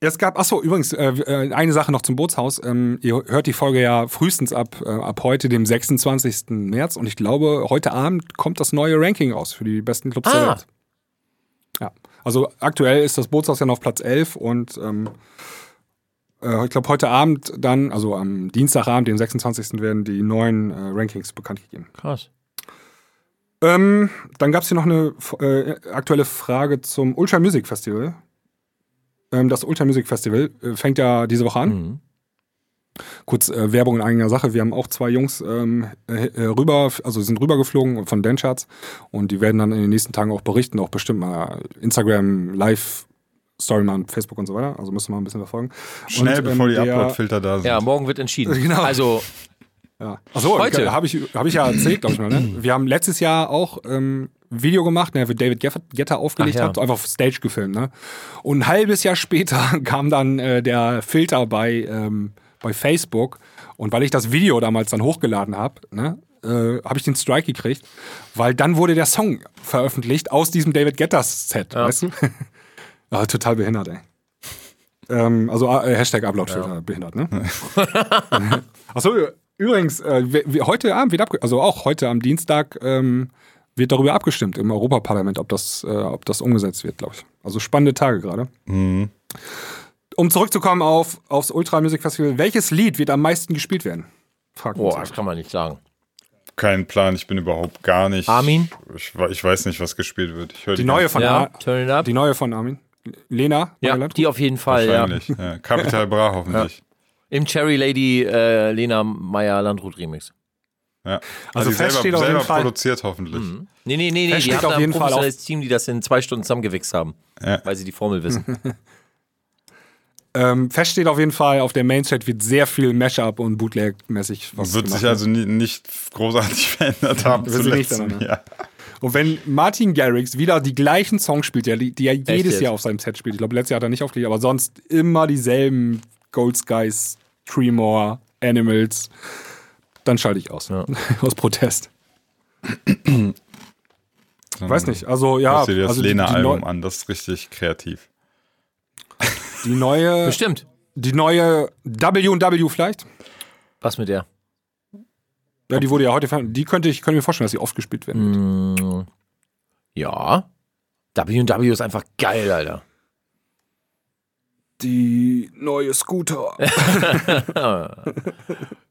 Es gab, achso, übrigens, äh, äh, eine Sache noch zum Bootshaus. Ähm, ihr hört die Folge ja frühestens ab, äh, ab heute, dem 26. März. Und ich glaube, heute Abend kommt das neue Ranking raus für die besten Clubs der Ah. Welt. Ja, also aktuell ist das Bootshaus ja noch auf Platz 11 und ähm, äh, ich glaube, heute Abend dann, also am Dienstagabend, den 26. werden die neuen äh, Rankings bekannt gegeben. Krass. Ähm, dann gab es hier noch eine äh, aktuelle Frage zum Ultra Music Festival. Ähm, das Ultra Music Festival äh, fängt ja diese Woche an. Mhm. Kurz äh, Werbung in eigener Sache. Wir haben auch zwei Jungs ähm, äh, äh, rüber, also sind rübergeflogen von Dancharts und die werden dann in den nächsten Tagen auch berichten, auch bestimmt mal Instagram, Live, Story machen, Facebook und so weiter. Also müssen wir mal ein bisschen verfolgen. Schnell, Und, ähm, bevor die Upload-Filter da sind. Ja, morgen wird entschieden. Genau. Also, Ja. Achso, Heute. habe ich, hab ich ja erzählt, glaube ich mal. Ne? Wir haben letztes Jahr auch ähm, Video gemacht, ne, wo David Guetta aufgelegt ja. hat, einfach auf Stage gefilmt. Ne? Und ein halbes Jahr später kam dann äh, der Filter bei, ähm, bei Facebook. Und weil ich das Video damals dann hochgeladen habe, ne, äh, habe ich den Strike gekriegt, weil dann wurde der Song veröffentlicht aus diesem David Guetta-Set, weißt du? Ah, total behindert, ey. Ähm, also äh, Hashtag Uploadfilter behindert, ne? Achso, übrigens, äh, wir, wir, heute Abend abge also auch heute am Dienstag ähm, wird darüber abgestimmt im Europaparlament, ob das, äh, ob das umgesetzt wird, glaube ich. Also spannende Tage gerade. Mhm. Um zurückzukommen auf, aufs Ultra Music Festival, welches Lied wird am meisten gespielt werden? Fragt Boah, das kann man nicht sagen. Kein Plan, ich bin überhaupt gar nicht. Armin? Ich, ich weiß nicht, was gespielt wird. Ich höre Die neue von Ja, Ar- turn it up. die neue von Armin. Lena? Ja, Mailand? die auf jeden Fall, ja. Wahrscheinlich. Ja. Capital Bra hoffentlich. Im Cherry Lady äh, Lena Meyer Landrut Remix. Ja. Also die fest selber, steht auf jeden selber Fall- produziert hoffentlich. Nee, nee, nee, nee. Fest Die haben auf ein jeden Fall auf- professionelles Team, die das in zwei Stunden zusammengewichst haben. Ja. Weil sie die Formel wissen. Ähm, fest steht auf jeden Fall, auf der Mainstage wird sehr viel Mashup und Bootleg-mäßig was Wird sich also nie, nicht großartig verändert haben Wird zu sich nicht letztem verändern, Jahr. Und wenn Martin Garrix wieder die gleichen Songs spielt, ja, die, die er jedes jetzt? Jahr auf seinem Set spielt, ich glaube, letztes Jahr hat er nicht aufgelegt, aber sonst immer dieselben Gold Skies, Tremor, Animals, dann schalte ich aus. Ja. aus Protest. Weiß nicht, also ja. Hörst dir das also Lena-Album neu, an, das ist richtig kreativ. die neue, Bestimmt. die neue W&W vielleicht? Was mit der? Ja, die wurde ja heute, ver- die könnte ich, könnte mir vorstellen, dass sie oft gespielt werden. Mm, ja. W&W ist einfach geil, Alter. Die neue Scooter.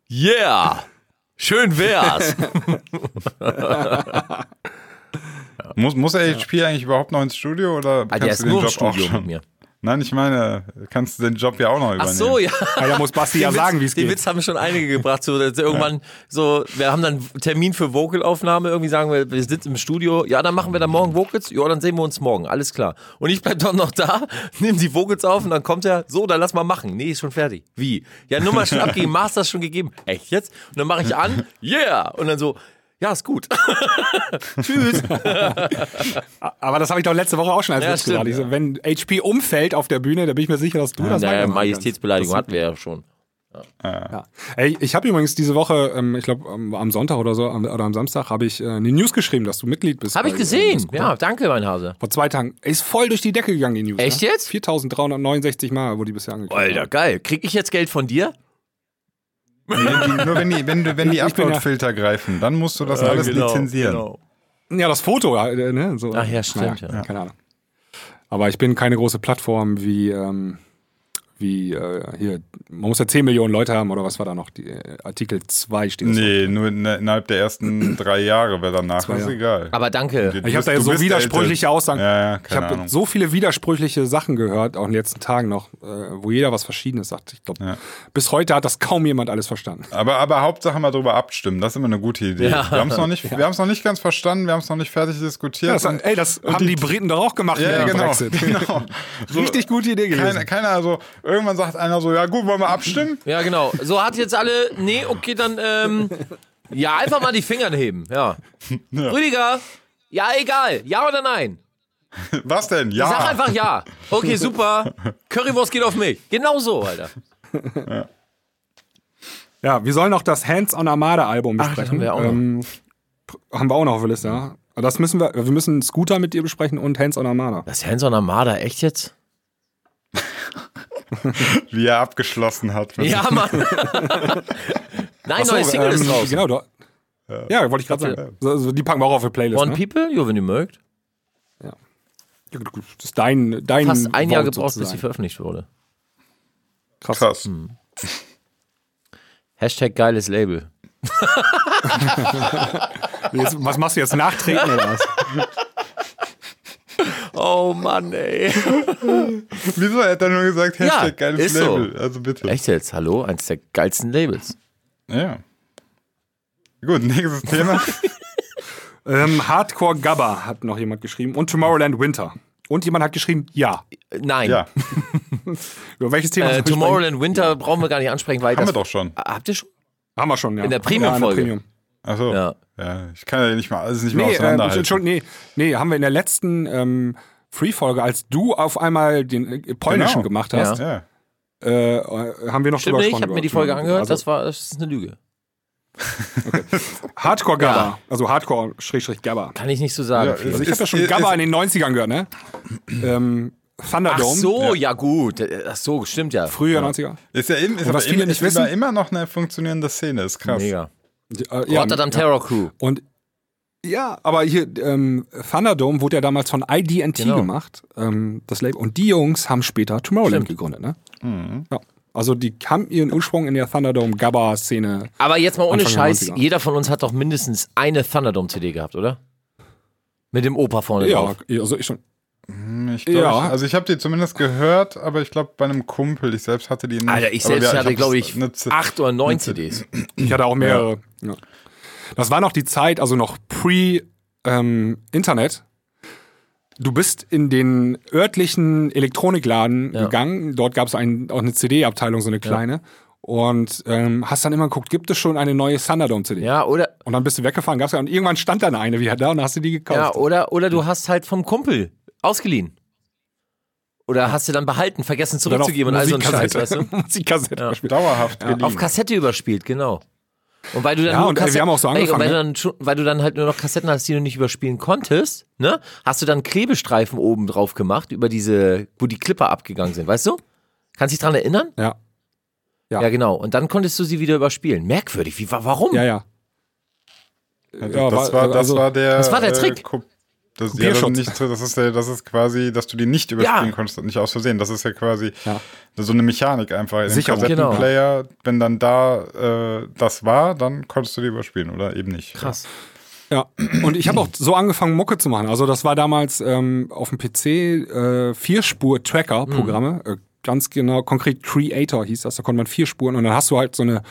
Yeah! Schön wär's. Muss, muss HP eigentlich überhaupt noch ins Studio oder Ah, der kannst ist du den nur im Job auch schon? mit mir. Nein, ich meine, kannst du den Job ja auch noch Ach übernehmen. so, ja. Ah, da muss Basti ja Den sagen, Witz- wie es Den geht. Witz haben schon einige gebracht. So, dass irgendwann so, wir haben dann einen Termin für Vocalaufnahme. Irgendwie sagen wir, wir sitzen im Studio. Ja, dann machen wir dann morgen Vocals. Ja, dann sehen wir uns morgen. Alles klar. Und ich bleib doch noch da, nehme die Vocals auf und dann kommt er. So, dann lass mal machen. Nee, ist schon fertig. Wie? Ja, Nummer schon abgegeben, Master schon gegeben. Echt jetzt? Und dann mache ich an. Yeah. Und dann so. Ja, ist gut. Tschüss. Aber das habe ich doch letzte Woche auch schon als Ja, Witz stimmt, gesagt. Ich so, wenn HP umfällt auf der Bühne, da bin ich mir sicher, dass du das Naja, weitermachen kannst. Majestätsbeleidigung hatten wir ja schon. Ja. Ey, ich habe übrigens diese Woche, ähm, ich glaube am Sonntag oder so, am, oder am Samstag, habe ich äh, eine News geschrieben, dass du Mitglied bist. Habe ich gesehen. äh. Ja, danke, mein Hase. Vor zwei Tagen. Ist voll durch die Decke gegangen, die News. Echt ne? jetzt? 4369 Mal wurde die bisher angekündigt. Alter, geil. Krieg ich jetzt Geld von dir? Wenn die, nur wenn die, wenn, du- wenn die bin ja- Upload-Filter greifen, dann musst du das alles genau, lizenzieren. Ja, das Foto, äh, ne? So. Ach ja, stimmt, Naja, ja. Keine Ahnung. Aber ich bin keine große Plattform wie, ähm, wie äh, hier, man muss ja 10 Millionen Leute haben oder was war da noch? Die, äh, Artikel 2 steht. Nee, nur in, innerhalb der ersten drei Jahre, wer danach Zwei ist, egal. Aber danke. Du Ich habe da jetzt du so widersprüchliche älter. Aussagen. Ja, ja, ich keine habe so viele widersprüchliche Sachen gehört, auch in den letzten Tagen noch, äh, wo jeder was Verschiedenes sagt. Ich glaube, Ja. bis heute hat das kaum jemand alles verstanden. Aber, aber Hauptsache mal drüber abstimmen, das ist immer eine gute Idee. Ja. Wir haben es noch, nicht- wir noch nicht ganz verstanden, wir haben es noch nicht fertig diskutiert. Ja, das, und- ey, das haben die, Briten doch auch gemacht ja, ja, mit dem genau, Brexit. genau. So, Richtig gute Idee gewesen. keiner, keiner, also irgendwann sagt einer so, ja gut, wollen wir abstimmen? Ja, genau. So hat jetzt alle. Nee, okay, dann. Ähm, ja, einfach mal die Finger heben. Ja. Rüdiger. Ja, egal. Ja oder nein? Was denn? Ja. Sag einfach ja. Okay, super. Currywurst geht auf mich. Genau so, Alter. Ja, wir sollen noch das Hands on Armada Album das besprechen. haben wir auch noch. Ähm, haben wir auch noch auf der Liste, ja. Das müssen wir, wir müssen Scooter mit dir besprechen und Hands on Armada. Das Hands on Armada, echt jetzt? Wie er abgeschlossen hat. Ja, Mann. Nein, Ach so, neue Single ist ähm, raus. Genau, du, ja, wollte ich gerade sagen. So, so, die packen wir auch auf die Playlist. One Ne? People? Jo, wenn ihr mögt. Ja, Das ist dein, dein Fast ein Jahr gebraucht, bis sie sozusagen. veröffentlicht wurde. Krass. Krass. Hashtag geiles Label. Jetzt, was machst du jetzt? Nachtreten oder was? Oh Mann, ey. Wieso? Er hat dann nur gesagt, Ja, Hashtag geiles ist so. Label. Also bitte. Echt jetzt? Hallo? Eins der geilsten Labels. Ja. Gut, nächstes Thema. ähm, Hardcore Gabba hat noch jemand geschrieben und Tomorrowland Winter. Und jemand hat geschrieben, ja. Nein. Ja, Über welches Thema? Äh? Tomorrowland Winter brauchen wir gar nicht ansprechen, weil haben das wir doch schon. Habt ihr schon? Haben wir schon, ja. In der Ja, Premium-Folge. Premium. Achso. Ja. Ja. Ich kann ja nicht mal alles nicht mehr Nee, äh, auseinanderhalten. schon, nee, nee, haben wir in der letzten ähm, Free-Folge, als du auf einmal den äh, polnischen Genau. gemacht hast, ja. äh, äh, haben wir noch Stimmt drüber nicht, ich gesprochen. habe mir die Folge angehört, Also, das war das ist eine Lüge. Hardcore Gabba. Ja. Also Hardcore-Gabba. Kann ich nicht so sagen. Ja. Also ich habe ja schon Gabba in den 90ern gehört, ne? ähm, Ach Thunderdome. so, ja. gut. Ach so, stimmt ja. Früher ja. 90er. Ist ja eben, ist aber immer, nicht wissen- immer noch eine funktionierende Szene, ist krass. Mega. Äh, ja, Rotterdam ja. Terror Crew. Und ja, aber hier, ähm, Thunderdome wurde ja damals von IDT Genau. gemacht, ähm, das Label. Und die Jungs haben später Tomorrowland Stimmt. gegründet, ne? Mhm. Ja. Also die haben ihren Ursprung in der Thunderdome Gabba-Szene. Aber jetzt mal ohne Anfang Scheiß, 90er. jeder von uns hat doch mindestens eine Thunderdome-CD gehabt, oder? Mit dem Opa vorne Ja, drauf. also ich schon. Hm, Ich glaub, Ja. ich, also ich habe die zumindest gehört, aber ich glaube bei einem Kumpel, ich selbst hatte die nicht. Alter, ich Aber selbst ja, hatte, glaube ich, acht oder neun CDs. Ich hatte auch mehrere. Ja. Das war noch die Zeit, also noch pre-Internet. du bist in den örtlichen Elektronikladen Ja. gegangen. Dort gab es ein, auch eine CD-Abteilung, so eine kleine. Und ähm, hast dann immer geguckt, gibt es schon eine neue Thunderdome-CD? Ja, oder, Und dann bist du weggefahren, gab's ja, und irgendwann stand dann eine wieder da und hast du die gekauft. ja, oder, oder du hast halt vom Kumpel ausgeliehen. Oder hast du dann behalten, vergessen zurückzugeben und all so ein Scheiß, weißt du? Musikkassette Ja. Dauerhaft geliehen. Auf Kassette überspielt, genau. Und weil du dann Ja, nur und, ey, wir haben auch so ey, angefangen, weil, du dann schon, weil du dann halt nur noch Kassetten hast, die du nicht überspielen konntest, ne? Hast du dann Klebestreifen oben drauf gemacht, über diese, wo die Clipper abgegangen sind, weißt du? Kannst dich dran erinnern? Ja. Ja. Ja, genau. Und dann konntest du sie wieder überspielen. Merkwürdig. Wie, wa- warum? Ja, ja. Also Ja, das, war- das also- war der. Das war der Trick. Ko- Das, ja, das, nicht, das, ist der, das ist quasi, dass du die nicht überspielen Ja. konntest, nicht aus Versehen. Das ist ja quasi Ja. so eine Mechanik einfach. Im Sicherung. Kassettenplayer, wenn dann da äh, das war, dann konntest du die überspielen oder eben nicht. Krass. Ja, und ich habe auch so angefangen, Mucke zu machen. Also das war damals ähm, auf dem PC äh, Vierspur-Tracker-Programme. Äh, ganz genau, konkret Creator hieß das. Da konnte man vier Spuren und dann hast du halt so eine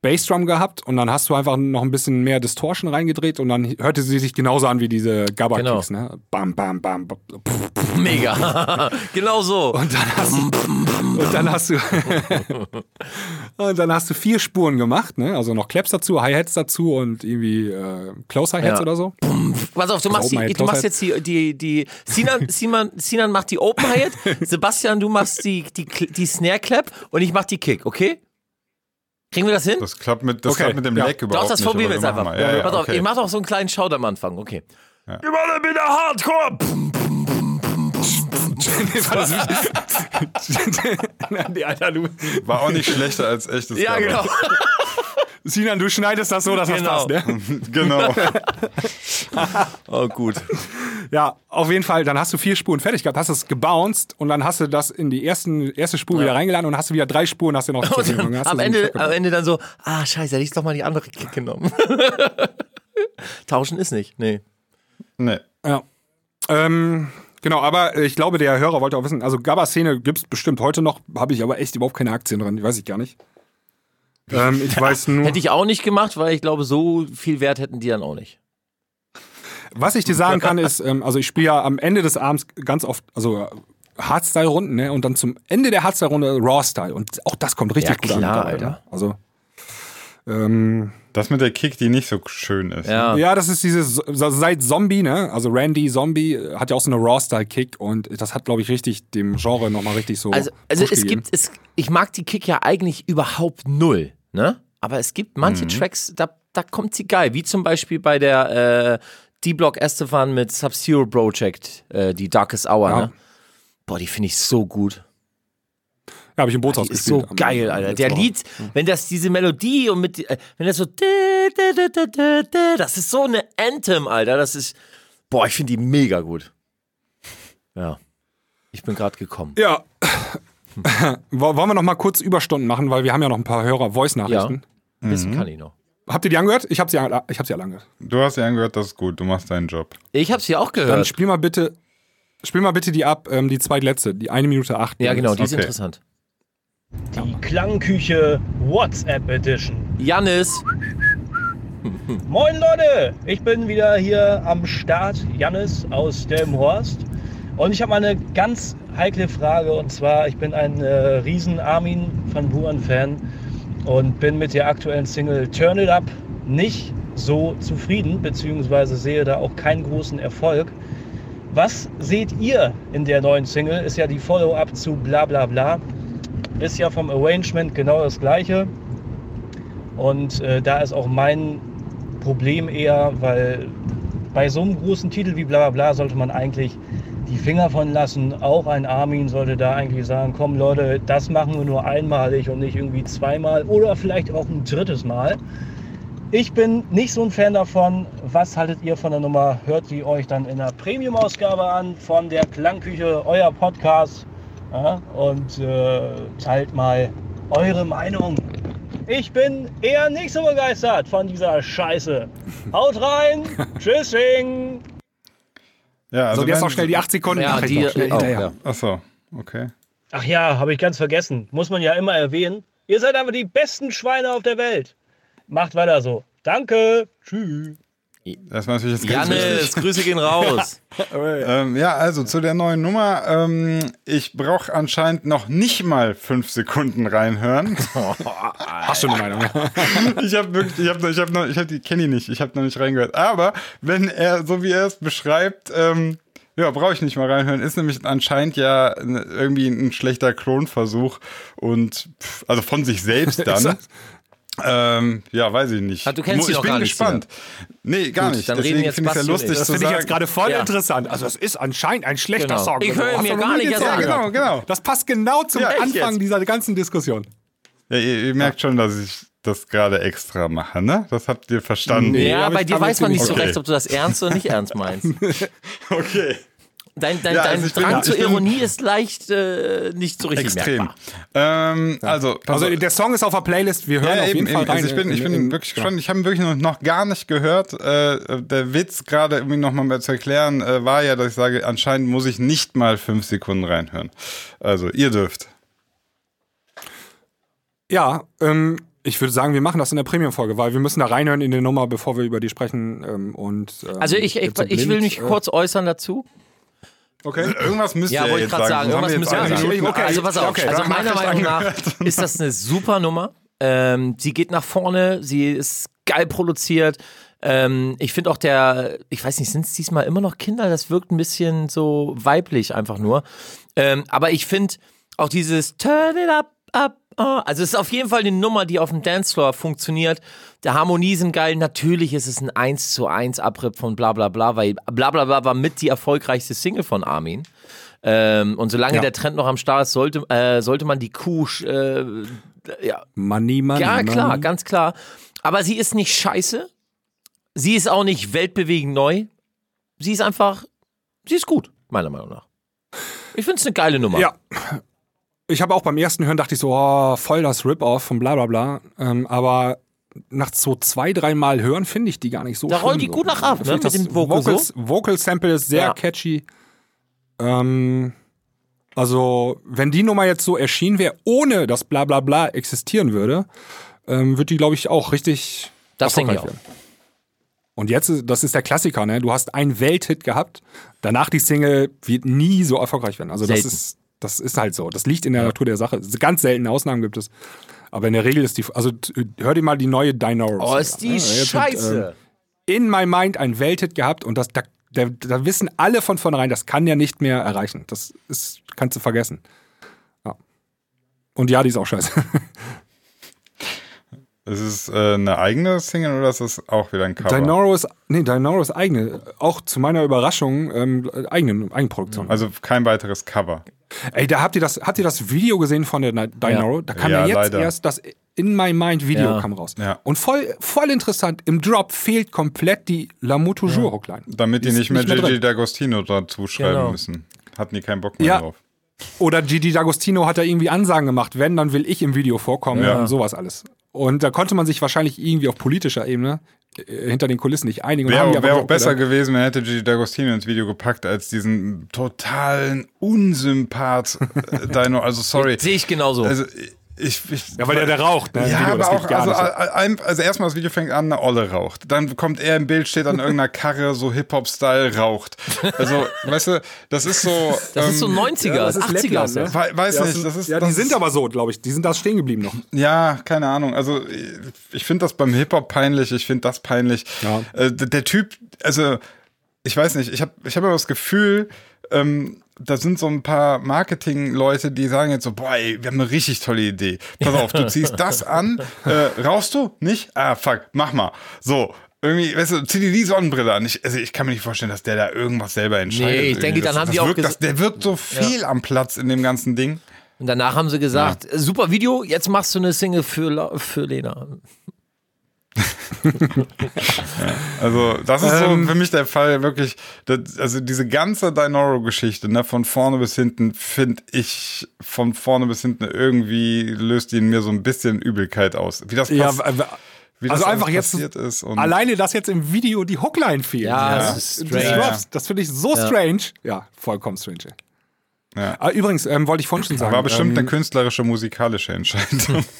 Bassdrum gehabt und dann hast du einfach noch ein bisschen mehr Distortion reingedreht und dann hörte sie sich genauso an wie diese Gabba-Kicks. Ne? Bam, bam, bam, bam. pff, pff. Mega. genau so. Und dann hast du, und dann hast du, und dann hast du vier Spuren gemacht, ne? Also noch Claps dazu, Hi-Hats dazu und irgendwie äh, Close Hi-Hats Ja. oder so. Pass auf, du machst, die, du machst jetzt die, die, die Sinan, Sinan, Sinan macht die Open Hi-Hat, Sebastian, du machst die, die, die Snare Clap und ich mach die Kick, okay? Kriegen wir das hin? Das klappt mit, das Okay, klappt mit dem ja. Leg überhaupt Doch, das nicht. probieren wir aber jetzt einfach. mal. Ja, ja, Pass auf, okay. ich mach doch so einen kleinen Shout am Anfang, okay. Ja. Wir wollen wieder Hardcore. Pum, pum, pum, pum, pum. nee, Alter, du. War auch nicht schlechter als echtes Ja, genau. Sinan, du schneidest das so, dass Genau. das passt, ne? genau. Oh, gut. Ja, auf jeden Fall, dann hast du vier Spuren fertig gehabt, hast es gebounced und dann hast du das in die ersten, erste Spur wieder reingeladen und hast du wieder drei Spuren, hast du noch zur Verfügung. Hast am, Ende, am Ende dann so, ah, scheiße, hätte ich doch mal die andere Kick genommen. Tauschen ist nicht, nee. Nee. Ja. Ähm, genau, aber ich glaube, der Hörer wollte auch wissen, also Gabba-Szene gibt es bestimmt heute noch, habe ich aber echt überhaupt keine Aktien drin, die weiß ich gar nicht. Ähm, ich weiß nur, Hätte ich auch nicht gemacht, weil ich glaube, so viel Wert hätten die dann auch nicht. was ich dir sagen kann, ist, ähm, also ich spiele ja am Ende des Abends ganz oft, also äh, Hardstyle-Runden, ne? Und dann zum Ende der Hardstyle-Runde Raw-Style. Und auch das kommt richtig Ja, gut an. klar, mittlerweile, Alter. ne? Also, ähm, Das mit der Kick, die nicht so schön ist. Ja. Ja, das ist dieses so- seit Zombie, ne? Also Randy Zombie äh, hat ja auch so eine Raw-Style-Kick und das hat, glaube ich, richtig dem Genre nochmal richtig so. Also, also es gegeben. gibt, es, ich mag die Kick ja eigentlich überhaupt null, ne? Aber es gibt manche Mhm. Tracks, da, da kommt sie geil. Wie zum Beispiel bei der äh, D-Block Estefan mit Sub-Zero Project, äh, die Darkest Hour, Ja. ne? Boah, die finde ich so gut. Ja, habe ich im Bootshaus Die ist gespielt. so am- geil, Alter. Der. Lied, wenn das diese Melodie und mit, äh, wenn das so, das ist so eine Anthem, Alter. Das ist, boah, ich finde die mega gut. Ja. Ich bin gerade gekommen. Ja. Wo- Wollen wir noch mal kurz Überstunden machen, weil wir haben ja noch ein paar Hörer Voice-Nachrichten. Ein bisschen kann ich noch. Habt ihr die angehört? Ich habe sie, an- ich hab sie alle angehört. Du hast ja angehört, das ist gut, du machst deinen Job. Ich hab's hier auch Dann gehört. spiel mal bitte, spiel mal bitte die ab, ähm, die zweitletzte, die eine Minute acht. Ja, genau, die ist Okay. interessant. Die Klangküche WhatsApp Edition. Jannis, Moin Leute, ich bin wieder hier am Start, Jannis aus Delmenhorst. Und ich habe mal eine ganz heikle Frage und zwar, ich bin ein äh, riesen Armin van Buuren Fan und bin mit der aktuellen Single Turn It Up nicht so zufrieden, beziehungsweise sehe da auch keinen großen Erfolg. Was seht ihr in der neuen Single? Ist ja die Follow-up zu Bla Bla Bla. Ist ja vom Arrangement genau das gleiche. Und äh, da ist auch mein Problem eher, weil bei so einem großen Titel wie Bla Bla Bla sollte man eigentlich die Finger von lassen. Auch ein Armin sollte da eigentlich sagen, komm Leute, das machen wir nur einmalig und nicht irgendwie zweimal oder vielleicht auch ein drittes Mal. Ich bin nicht so ein Fan davon. Was haltet ihr von der Nummer? Hört sie euch dann in der Premium-Ausgabe an von der Klangküche, euer Podcast. Ja, und äh, teilt mal eure Meinung. Ich bin eher nicht so begeistert von dieser Scheiße. Haut rein. Tschüssing. Ja, Also, jetzt wenn- noch schnell die 8 Sekunden Ja, die, noch schnell auch, hinterher. ja. Ach so, okay. Ach ja, habe ich ganz vergessen. Muss man ja immer erwähnen. Ihr seid einfach die besten Schweine auf der Welt. Macht weiter so. Danke. Tschüss. Das war natürlich jetzt ganz Janis, wichtig. Grüße gehen raus. Ähm, ja, also zu der neuen Nummer. Ähm, ich brauche anscheinend noch nicht mal fünf Sekunden reinhören. Hast du eine Meinung? ich habe wirklich, ich habe ich hab noch, ich hab die kenne ich nicht, ich habe noch nicht reingehört. Aber wenn er, so wie er es beschreibt, ähm, ja, brauche ich nicht mal reinhören. Ist nämlich anscheinend ja ne- irgendwie ein schlechter Klonversuch und pff, also von sich selbst Ist dann. Ähm, ja, weiß ich nicht. Ah, du kennst ich noch bin gar nicht, gespannt. Nee, gar Gut, nicht. dann Deswegen jetzt finde ich es ja lustig. Das finde ich jetzt gerade voll Ja. interessant. Also es ist anscheinend ein schlechter Genau. Song. Ich höre Hast mir gar nicht erst Ja, genau, genau. Das passt genau zum Ja, Anfang jetzt? dieser ganzen Diskussion. Ja, ihr, ihr merkt schon, dass ich das gerade extra mache, ne? Das habt ihr verstanden. Nee. ja, aber bei dir weiß man nicht so ziemlich- recht, ob du das ernst oder nicht ernst meinst. Okay. Dein, dein, Ja, dein also bin- Drang ich zur bin- Ironie ist leicht äh, nicht so richtig Extrem. merkbar. Ähm, Also, Also der Song ist auf der Playlist. Wir hören Ja, auf eben, jeden Fall eben. rein. Also ich bin, ich bin In- wirklich gespannt. Ich habe ihn wirklich noch, noch gar nicht gehört. Äh, der Witz, gerade irgendwie noch mal zu erklären, äh, war ja, dass ich sage, anscheinend muss ich nicht mal fünf Sekunden reinhören. Also, ihr dürft. Ja, ähm, ich würde sagen, wir machen das in der Premium-Folge, weil wir müssen da reinhören in die Nummer, bevor wir über die sprechen. Ähm, und, ähm, Also ich, ich, ich will mich äh, kurz äußern dazu. Okay. Irgendwas müsst Ja, ihr wollte ich jetzt gerade sagen. sagen. Irgendwas wir jetzt sagen. Minute- Also pass auf. okay, also meiner Meinung nach ist das eine super Nummer. Ähm, sie geht nach vorne, sie ist geil produziert. Ähm, ich finde auch der, ich weiß nicht, sind es diesmal immer noch Kinder? Das wirkt ein bisschen so weiblich einfach nur. Ähm, aber ich finde auch dieses Turn it up, up, also es ist auf jeden Fall eine Nummer, die auf dem Dancefloor funktioniert. Der Harmonie sind geil. Natürlich ist es ein 1 zu 1 Abripp von bla bla bla, weil bla bla bla war mit die erfolgreichste Single von Armin. Ähm, und solange Ja. der Trend noch am Start ist, sollte, äh, sollte man die Kuh, äh, ja, Money, Money, ja, klar, Money. ganz klar. Aber sie ist nicht scheiße. Sie ist auch nicht weltbewegend neu. Sie ist einfach, sie ist gut, meiner Meinung nach. Ich finde es eine geile Nummer. Ja. Ich habe auch beim ersten Hören dachte ich so, oh, voll das Rip-Off von bla bla bla. Ähm, aber nach so zwei, dreimal hören finde ich die gar nicht so Da schlimm die so. gut nach ab, ne, mit dem Vocal Vocals, Vocal Sample ist sehr Ja. catchy. Ähm, also, wenn die Nummer jetzt so erschienen wäre, ohne dass bla bla bla existieren würde, ähm, wird die, glaube ich, auch richtig Das denke ich werden. Und jetzt, das ist der Klassiker, ne? Du hast einen Welthit gehabt, danach die Single wird nie so erfolgreich werden. Also das Selten. ist, das ist halt so. Das liegt in der Natur der Sache. Ganz seltene Ausnahmen gibt es. Aber in der Regel ist die, also hör dir mal die neue Dinosaurus. Oh, ist die scheiße. in my mind ein Welthit gehabt und das, da, da, da wissen alle von vornherein, das kann der nicht mehr erreichen. Das ist, kannst du vergessen. Ja. Und ja, die ist auch scheiße. Ist es äh, eine eigene Single oder ist es auch wieder ein Cover? Dinoro ist, nee, Dinoro ist eigene, auch zu meiner Überraschung, ähm, eigene Eigenproduktion. Also kein weiteres Cover. Ey, da habt ihr das, habt ihr das Video gesehen von der Dinoro? Da kam ja, Ja, jetzt leider. erst das In My Mind Video Ja. kam raus. Ja. Und voll, voll interessant, im Drop fehlt komplett die L'amour toujours Hookline. Damit die Ist nicht mehr Gigi. D'Agostino dazu schreiben Genau. müssen. Hatten die keinen Bock mehr Ja. drauf. Oder Gigi D'Agostino hat da irgendwie Ansagen gemacht, wenn, dann will ich im Video vorkommen Ja. und sowas alles. Und da konnte man sich wahrscheinlich irgendwie auf politischer Ebene äh, hinter den Kulissen nicht einigen. Wäre aber wär auch besser oder? gewesen, man hätte Gigi D'Agostino ins Video gepackt, als diesen totalen Unsympath äh, Dino. Also sorry. Sehe ich genauso. Also Ich, ich, Ja, weil der, der raucht, ne? im Ja, Video, aber auch, gar also, a- also erstmal das Video fängt an, eine Olle raucht. Dann kommt er im Bild, steht an irgendeiner Karre, so Hip-Hop-Style, raucht. Also, weißt du, das ist so. Das ist so ähm, 90er, Ja, das ist 80er. Lettland, ne? wei- Weiß Ja, nicht, das ist. ja, das die sind aber so, glaube ich. Die sind da stehen geblieben noch. Ja, keine Ahnung. Also, ich finde das beim Hip-Hop peinlich, ich finde das peinlich. Ja. Äh, der, der Typ, also, ich weiß nicht, ich habe ich hab aber das Gefühl, ähm, da sind so ein paar Marketing-Leute, die sagen jetzt so, boah, ey, wir haben eine richtig tolle Idee. Pass auf, du ziehst das an, äh, rauchst du? Nicht? Ah, fuck, mach mal. So, irgendwie, weißt du, zieh dir die Sonnenbrille an. Ich, also ich kann mir nicht vorstellen, dass der da irgendwas selber entscheidet. Nee, ich denke, das, dann haben das die auch wirkt, ges- das, Der wirkt so fehl am Platz in dem ganzen Ding. Und danach haben sie gesagt, super Video, jetzt machst du eine Single für, für Lena. Also, das ist Ähm. so für mich der Fall, wirklich. Das, also, diese ganze Dinoro-Geschichte, ne, von vorne bis hinten, finde ich von vorne bis hinten irgendwie löst die in mir so ein bisschen Übelkeit aus. Wie das, Ja, pass, w- w- wie das also einfach jetzt passiert ist. Und alleine, dass jetzt im Video die Hookline fehlt. Ja, Ja. das ist Das, strange. Drops, das finde ich so strange. Ja, vollkommen strange. Ja. Ah, übrigens, ähm, wollte ich vorhin schon sagen. war bestimmt ähm, eine künstlerische, musikalische Entscheidung.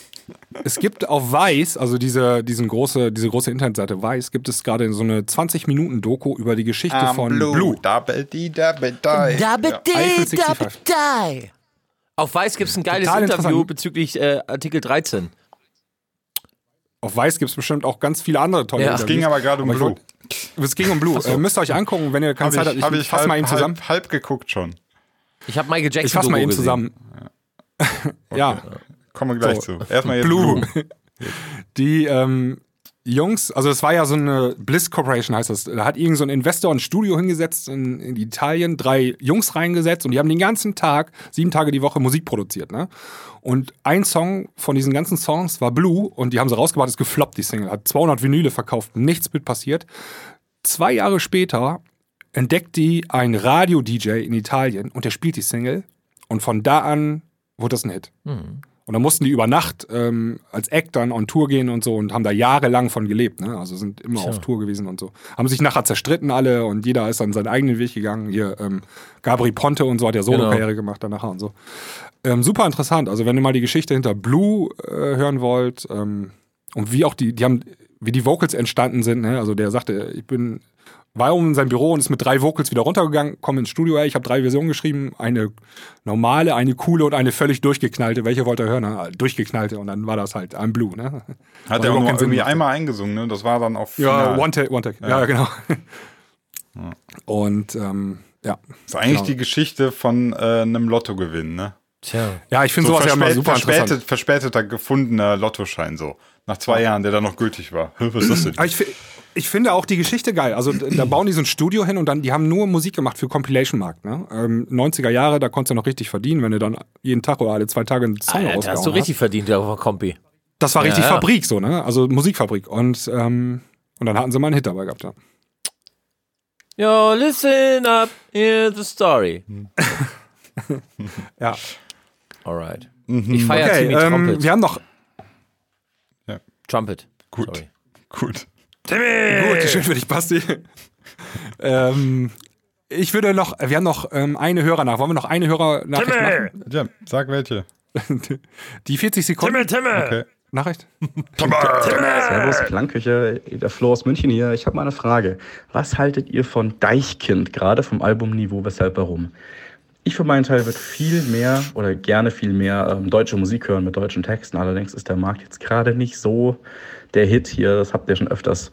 Es gibt auf Weiß, also diese, diesen große, diese große Internetseite Weiß, gibt es gerade so eine 20-Minuten-Doku über die Geschichte von Blue. Double D, double die. Double D, 65. Double Die. Auf Weiß gibt es ein geiles Total Interview bezüglich äh, Artikel 13. Auf Weiß gibt es bestimmt auch ganz viele andere tolle Ja. Es ging aber gerade um Aber Blue. wollt- Es ging um Blue. Äh, müsst ihr euch angucken, wenn ihr keine Hab Zeit habt. ich, Ich, hab ich fass halb, mal eben zusammen. halb, halb geguckt schon. Ich habe Michael Jackson Ich fass mal eben gesehen. zusammen. Ja, Kommen wir gleich So. zu. Erstmal jetzt Blue. Blue. Die ähm, Jungs, also es war ja so eine Bliss Corporation heißt das. Da hat irgend so ein Investor ein Studio hingesetzt in, in Italien, drei Jungs reingesetzt und die haben den ganzen Tag, sieben Tage die Woche Musik produziert. Ne? Und ein Song von diesen ganzen Songs war Blue und die haben sie rausgebracht, ist gefloppt, die Single. Hat 200 Vinyle verkauft, nichts mit passiert. Zwei Jahre später entdeckt die ein Radio-DJ in Italien und der spielt die Single und von da an wurde das ein Hit. Und dann mussten die über Nacht ähm, als Act dann on Tour gehen und so und haben da jahrelang von gelebt. Ne? Also sind immer auf Tour gewesen und so. Haben sich nachher zerstritten alle und jeder ist dann seinen eigenen Weg gegangen. Hier ähm, Gabri Ponte und so hat ja Solo-Karriere gemacht dann nachher und so. Ähm, super interessant. Also wenn ihr mal die Geschichte hinter Blue äh, hören wollt ähm, und wie auch die, die haben, wie die Vocals entstanden sind. Ne? Also der sagte, ich bin war um in sein Büro und ist mit drei Vocals wieder runtergegangen, komm ins Studio, ey, ich habe drei Versionen geschrieben, eine normale, eine coole und eine völlig durchgeknallte. Welche wollt ihr hören? Na, durchgeknallte und dann war das halt I'm Blue, ne? Hat er auch nur irgendwie einmal eingesungen, ne? Das war dann auf Ja, Final. One Take, One Take. Ja, genau. Und ähm, ja. Das ist eigentlich Genau. die Geschichte von äh, einem Lottogewinn, ne? Tja. Ja, ich finde So sowas ja immer super verspätet, interessant. verspäteter gefundener Lottoschein so. Nach zwei Jahren, der dann noch gültig war. Was ist das denn? Aber ich, ich finde auch die Geschichte geil. Also da bauen die so ein Studio hin und dann, die haben nur Musik gemacht für Compilation-Markt. Ne? Ähm, 90er Jahre, da konntest du noch richtig verdienen, wenn du dann jeden Tag oder alle zwei Tage einen Song Alter, rausgehauen hast du richtig verdient auf der Kompi. Das war richtig Ja. Fabrik, so, ne? Also Musikfabrik. Und, ähm, und dann hatten sie mal einen Hit dabei gehabt, ja. Yo, listen up, here's the story. Ja. Alright. Ich feiere Okay, Timmy ähm, Trumpet. wir haben noch. Trumpet. Gut. Sorry. Gut. Gut, schön für dich, Basti. ähm, ich würde noch, wir haben noch ähm, eine Hörer nach. Wollen wir noch eine Hörernachricht machen? Ja, sag welche. Die 40 Sekunden Okay. Nachricht? Servus, Klangküche, der Flo aus München hier. Ich habe mal eine Frage. Was haltet ihr von Deichkind, gerade vom Albumniveau, weshalb, warum? Ich für meinen Teil würde viel mehr oder gerne viel mehr ähm, deutsche Musik hören mit deutschen Texten. Allerdings ist der Markt jetzt gerade nicht so der Hit hier. Das habt ihr schon öfters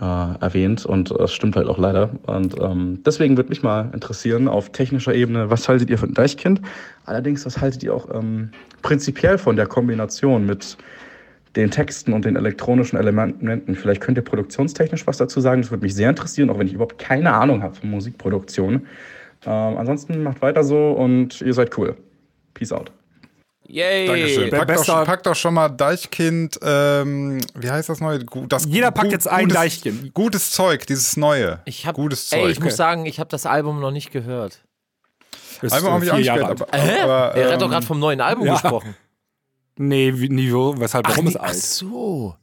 äh, erwähnt und das stimmt halt auch leider. Und ähm, deswegen würde mich mal interessieren auf technischer Ebene, was haltet ihr von Deichkind? Allerdings, was haltet ihr auch ähm, prinzipiell von der Kombination mit den Texten und den elektronischen Elementen? Vielleicht könnt ihr produktionstechnisch was dazu sagen. Das würde mich sehr interessieren, auch wenn ich überhaupt keine Ahnung habe von Musikproduktion. Ähm, ansonsten macht weiter so und ihr seid cool. Peace out. Yay. Dankeschön. Pack doch, schon- pack doch schon mal Deichkind, ähm, wie heißt das neue? Das Jeder packt jetzt ein gutes, Deichkind. Gutes Zeug, dieses neue. Ich hab, gutes ey, Zeug. ich muss sagen, ich habe das Album noch nicht gehört. Ist, Album habe ich auch nicht Jahre gehört, aber, Hä? aber er hat doch ähm, gerade vom neuen Album ja. gesprochen. Nee, Niveau, weshalb, warum nee, ist ach alt? so.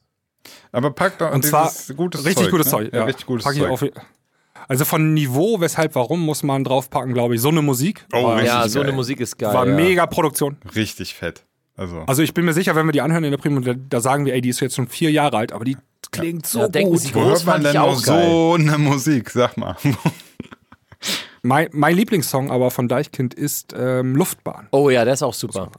aber pack doch Und dieses zwar gutes richtig Zeug, gutes ne? Zeug. Ja, Ja, richtig gutes Pack ich Zeug. auf, also von Niveau, weshalb, warum muss man draufpacken, glaube ich, so eine Musik. Oh, war, richtig Ja, so geil. eine Musik ist geil. war ja. mega Produktion. Richtig fett. Also, Also ich bin mir sicher, wenn wir die anhören in der Premium, da, da sagen wir, ey, die ist jetzt schon vier Jahre alt, aber die klingt so Ja, denken gut. Wo hört man denn noch auch geil. so eine Musik? Sag mal. Mein, mein Lieblingssong aber von Deichkind ist ähm, Luftbahn. Oh ja, der ist auch super.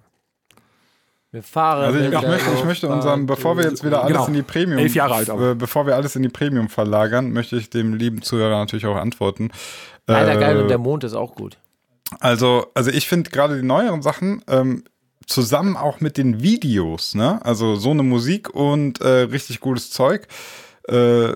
Wir fahren. Also ich, ich, möchte, ich möchte unseren, bevor wir jetzt wieder alles Genau. in die Premium, Elf Jahre alt aber. äh, bevor wir alles in die Premium verlagern, möchte ich dem lieben Zuhörer natürlich auch antworten. Leider Äh, geil und der Mond ist auch gut. Also, also ich finde gerade die neueren Sachen ähm, zusammen auch mit den Videos, ne? Also so eine Musik und äh, richtig gutes Zeug. Äh,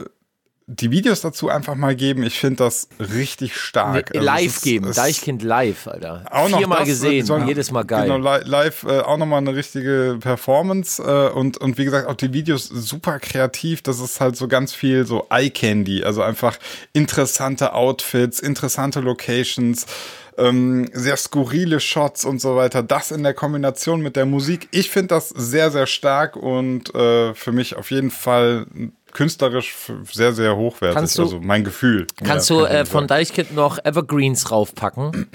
die Videos dazu einfach mal geben, ich finde das richtig stark. Es live ist- geben. Deichkind live, Alter. auch noch Viermal äh, gesehen, sollen- jedes Mal geil. Genau, li live äh, auch nochmal eine richtige Performance äh, und, und wie gesagt, auch die Videos super kreativ. Das ist halt so ganz viel so Eye Candy, also einfach interessante Outfits, interessante Locations. Ähm, sehr skurrile Shots und so weiter. Das in der Kombination mit der Musik. Ich finde das sehr, sehr stark und äh, für mich auf jeden Fall künstlerisch sehr, sehr hochwertig. Kannst du- also mein Gefühl. Kannst Ja, du äh, von. Deichkind noch Evergreens raufpacken?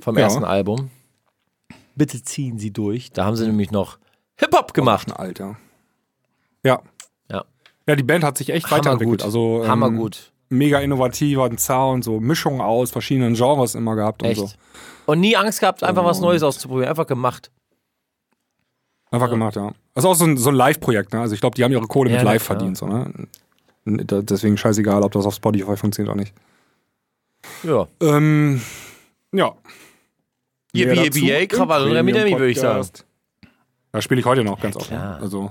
Vom Ja. ersten Album. Bitte ziehen Sie durch. Da haben sie nämlich noch Hip-Hop gemacht. Alter. Ja. Ja. Ja, die Band hat sich echt Hammergut. weiterentwickelt. Also, ähm, Hammergut. Mega innovativer Sound, so Mischungen aus verschiedenen Genres immer gehabt und Echt. so. Und nie Angst gehabt, einfach was Und- Neues auszuprobieren. Einfach gemacht. Einfach gemacht, ja. Das ist auch so ein, so ein Live-Projekt, ne? Also ich glaube, die haben ihre Kohle Ja, mit Live klar. verdient, so, ne? Deswegen scheißegal, ob das auf Spotify funktioniert oder nicht. Ja. Ähm, ja. Yippie, yippie, yay, Krawall Remi Demi, würde ich sagen. Da spiele ich heute noch ganz oft. klar. Also,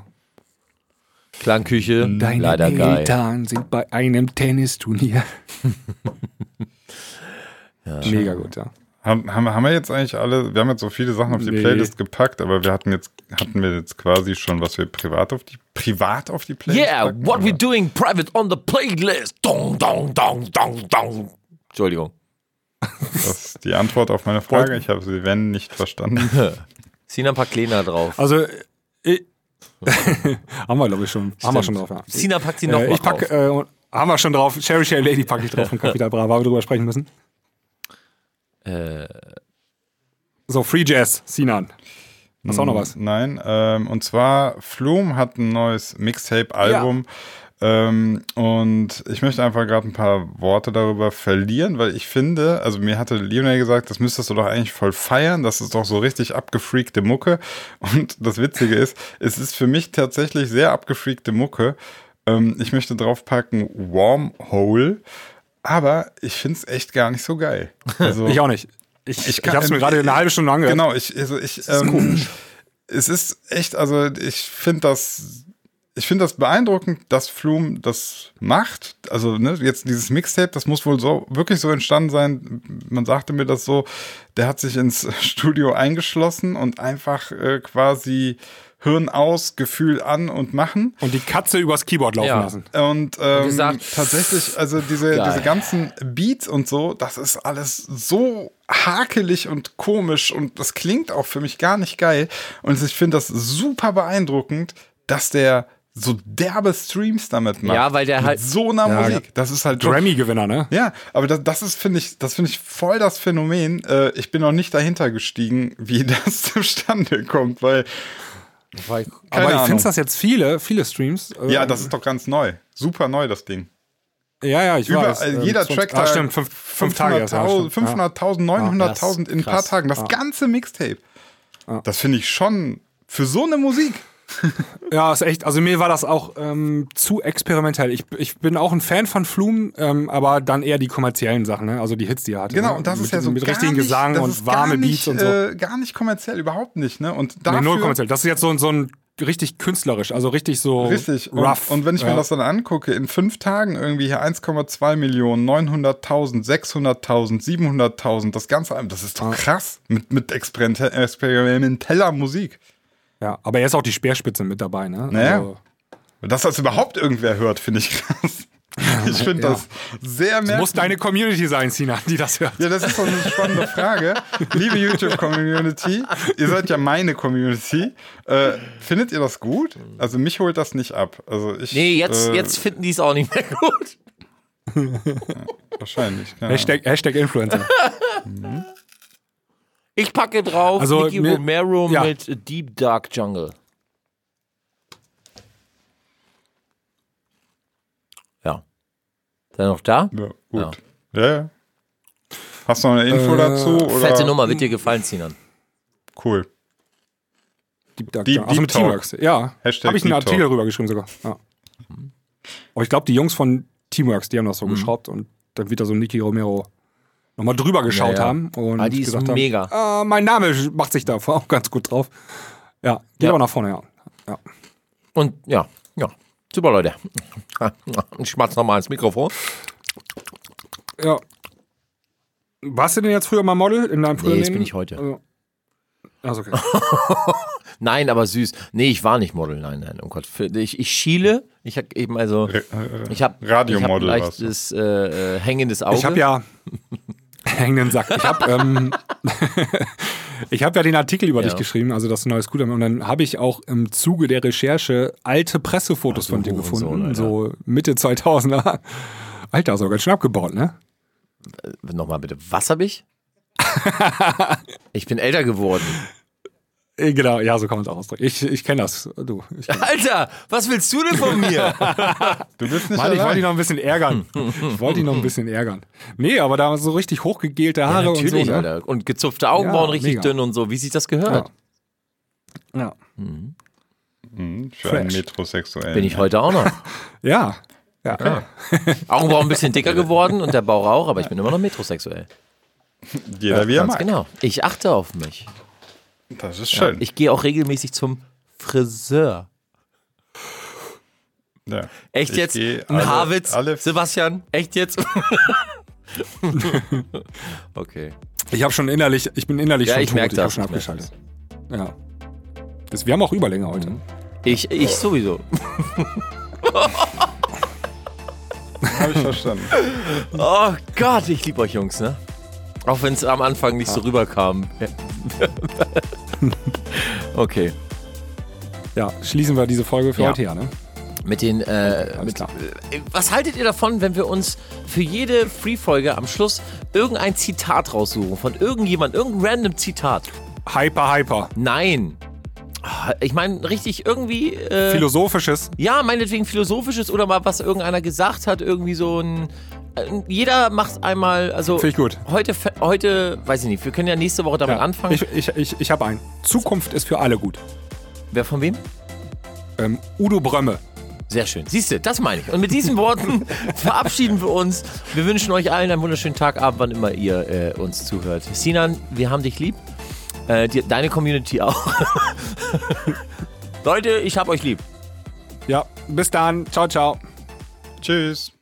Klangküche, deine leider geil. Eltern sind bei einem Tennisturnier. Mega gut, ja. Haben, haben, haben wir jetzt eigentlich alle, wir haben jetzt so viele Sachen auf die Nee. Playlist gepackt, aber wir hatten jetzt, hatten wir jetzt quasi schon, was wir privat auf die, privat auf die Playlist Yeah, packen, what oder? we doing private on the playlist. Dong, dong, dong, dong, dong. Entschuldigung. Das ist die Antwort auf meine Frage. Ich habe sie, wenn, nicht verstanden. Ziehen ein paar Kleiner drauf. Also, ich, haben wir, glaube ich, schon. Haben wir schon drauf, ja. Sina packt sie noch Äh, mal ich pack, drauf. äh, haben wir schon drauf. Sherry Sherry Lady packe ich drauf von Capital Bra, weil wir drüber sprechen müssen. Äh, So, Free Jazz, Sinan. Hast auch noch was? Nein, ähm, und zwar Flume hat ein neues Mixtape-Album. Ähm, und ich möchte einfach gerade ein paar Worte darüber verlieren, weil ich finde, also mir hatte Lionel gesagt, das müsstest du doch eigentlich voll feiern, das ist doch so richtig abgefreakte Mucke. Und das Witzige ist, es ist für mich tatsächlich sehr abgefreakte Mucke. Ähm, ich möchte draufpacken Wormhole, aber ich finde es echt gar nicht so geil. Also, Ich auch nicht. Ich, Ich ich, habe es mir gerade eine halbe Stunde angehört. Genau, ich, also ich, ähm, es ist echt, also ich finde das, ich finde das beeindruckend, dass Flume das macht. Also, ne, jetzt dieses Mixtape, das muss wohl so, wirklich so entstanden sein. Man sagte mir das so, der hat sich ins Studio eingeschlossen und einfach äh, quasi Hirn aus, Gefühl an und machen. Und die Katze übers Keyboard laufen Ja. lassen. Und ähm, gesagt, tatsächlich, also diese, geil. diese ganzen Beats und so, das ist alles so hakelig und komisch und das klingt auch für mich gar nicht geil. Und ich finde das super beeindruckend, dass der so derbe Streams damit macht. Ja, weil der Mit halt- so einer Ja, Musik. Das ist halt Grammy-Gewinner, ne? ja, aber das, das ist, finde ich, das finde ich voll das Phänomen. Äh, ich bin noch nicht dahinter gestiegen, wie das zustande kommt, weil, ich- Aber ich Ahnung. finde das jetzt viele, viele Streams. äh, ja, das ist doch ganz neu. Super neu, das Ding. Ja, ja, ich Überall, weiß. ähm, jeder Track ah, da stimmt, fünf, fünf Tage erst. ja, 500.000, stimmt. 500.000, 900.000 in ein paar. Tagen. Das ganze Mixtape. Das finde ich schon für so eine Musik. Ja, ist echt. Also mir war das auch ähm, zu experimentell. Ich, ich bin auch ein Fan von Flume, ähm, aber dann eher die kommerziellen Sachen, ne? also die Hits, die er hatte. Genau, ne? und das mit, ist ja so mit richtigen nicht, Gesang und warme nicht, Beats und so. Äh, gar nicht kommerziell, überhaupt nicht. Ne? Und nee, dafür, null kommerziell. Das ist jetzt so, ein- so ein richtig künstlerisch, also richtig so Richtig. rough. Und, und wenn ich mir ja. das dann angucke, in fünf Tagen irgendwie hier 1,2 Millionen, 900.000, 600.000, 700.000, das ganze das ist doch krass. Mit, mit experiment- experimenteller Musik. Ja, aber er ist auch die Speerspitze mit dabei, ne? Naja. Also, Dass das überhaupt irgendwer hört, finde ich krass. Ich finde Ja. das sehr das muss merkwürdig. deine Community sein, Sina, die das hört. Ja, das ist doch eine spannende Frage. Liebe YouTube-Community, ihr seid ja meine Community. Äh, findet ihr das gut? Also mich holt das nicht ab. Also ich, Nee, jetzt, äh, jetzt finden die es auch nicht mehr gut. Wahrscheinlich. Hashtag, Hashtag Influencer. Ich packe drauf Also, Nicky mir- Romero ja. mit Deep Dark Jungle. Ja. Ist er noch da? Ja, gut. Ja. ja. Hast du noch eine Info Äh, dazu? Oder? Fette Nummer, wird dir gefallen, Sinan. Cool. Deep Dark Deep- Jungle. also mit Talk. Teamworks. Ja. Hashtag Habe ich einen Artikel Talk. rübergeschrieben sogar. Ja. Aber ich glaube, die Jungs von Teamworks, die haben das so Mhm. geschraubt und dann wieder so Nicky Romero nochmal drüber geschaut Ja, ja. haben und Ah, die ist gesagt mega. haben, äh, mein Name macht sich da auch ganz gut drauf. Ja, geht Ja. auch nach vorne, ja. ja. Und ja, ja. Super, Leute. Ich schmatz nochmal ins Mikrofon. Ja. Warst du denn jetzt früher mal Model in deinem früheren Nee, das bin ich heute. Also, also okay. Nein, aber süß. Nee, ich war nicht Model. Nein, nein, oh Gott. Ich, ich schiele. Ich habe eben also. Ich habe Radiomodel Ich hab ein leichtes äh, äh, hängendes Auge. Ich habe ja hängenden Sack. Ich habe ähm, ich habe ja den Artikel über Ja. dich geschrieben, also das neue Scooter. Und dann habe ich auch im Zuge der Recherche alte Pressefotos Ach, du von dir gefunden, Alter. so Mitte 2000er. Alter, so ganz schön abgebaut, ne? Nochmal bitte. Was habe ich? ich bin älter geworden. Äh, Genau, ja, so kann man es auch ausdrücken. Ich, ich kenne das, du. Ich, Alter, was willst du denn von mir? Du bist nicht Mann, ich wollte allein. ihn noch ein bisschen ärgern. Ich wollte ihn noch ein bisschen ärgern. Nee, aber da so richtig hochgegelte Haare und so. Natürlich, Ne? Alter. Und gezupfte Augenbrauen Ja, richtig mega. dünn und so, wie sich das gehört. Ja. Mhm, Für einen Fresh. Metrosexuellen. Bin ich heute auch noch. Ja. Ja. Augenbrauen ein bisschen dicker geworden und der Bauch auch, aber ich bin immer noch metrosexuell. Jeder wie er Ganz mag. genau. Ich achte auf mich. Das ist schön. Ich gehe auch regelmäßig zum Friseur. ja. Echt jetzt? Ein alle- Haarwitz? alle- Sebastian? Echt jetzt? okay. Ich habe schon innerlich, ich bin innerlich Ja, schon ich tot. merk ich habe das, schon abgeschaltet. Ja. Das, wir haben auch Überlänge heute. Ich, ich sowieso. Habe ich verstanden. Oh Gott, ich liebe euch Jungs, ne? Auch wenn es am Anfang nicht so rüberkam. okay. Ja, schließen wir diese Folge für Ja. heute her, ne? Mit den, äh, Alles mit, klar. äh, was haltet ihr davon, wenn wir uns für jede Free-Folge am Schluss irgendein Zitat raussuchen? Von irgendjemand, irgendein random Zitat? Hyper, hyper. Nein. Ah, Ich meine, richtig irgendwie. Äh, Philosophisches. ja, meinetwegen philosophisches oder mal was irgendeiner gesagt hat, irgendwie so ein. Äh, Jeder macht einmal, also Finde ich gut. heute, heute, weiß ich nicht, wir können ja nächste Woche damit Ja. anfangen. Ich, ich, ich, ich habe einen. Zukunft ist für alle gut. Wer von wem? Ähm, Udo Brömme. Sehr schön. Siehst du, das meine ich. Und mit diesen Worten verabschieden wir uns. Wir wünschen euch allen einen wunderschönen Tag, Abend, wann immer ihr äh, uns zuhört. Sinan, wir haben dich lieb. Äh, die, deine Community auch. Leute, ich hab euch lieb. Ja, bis dann. Ciao, ciao. Tschüss.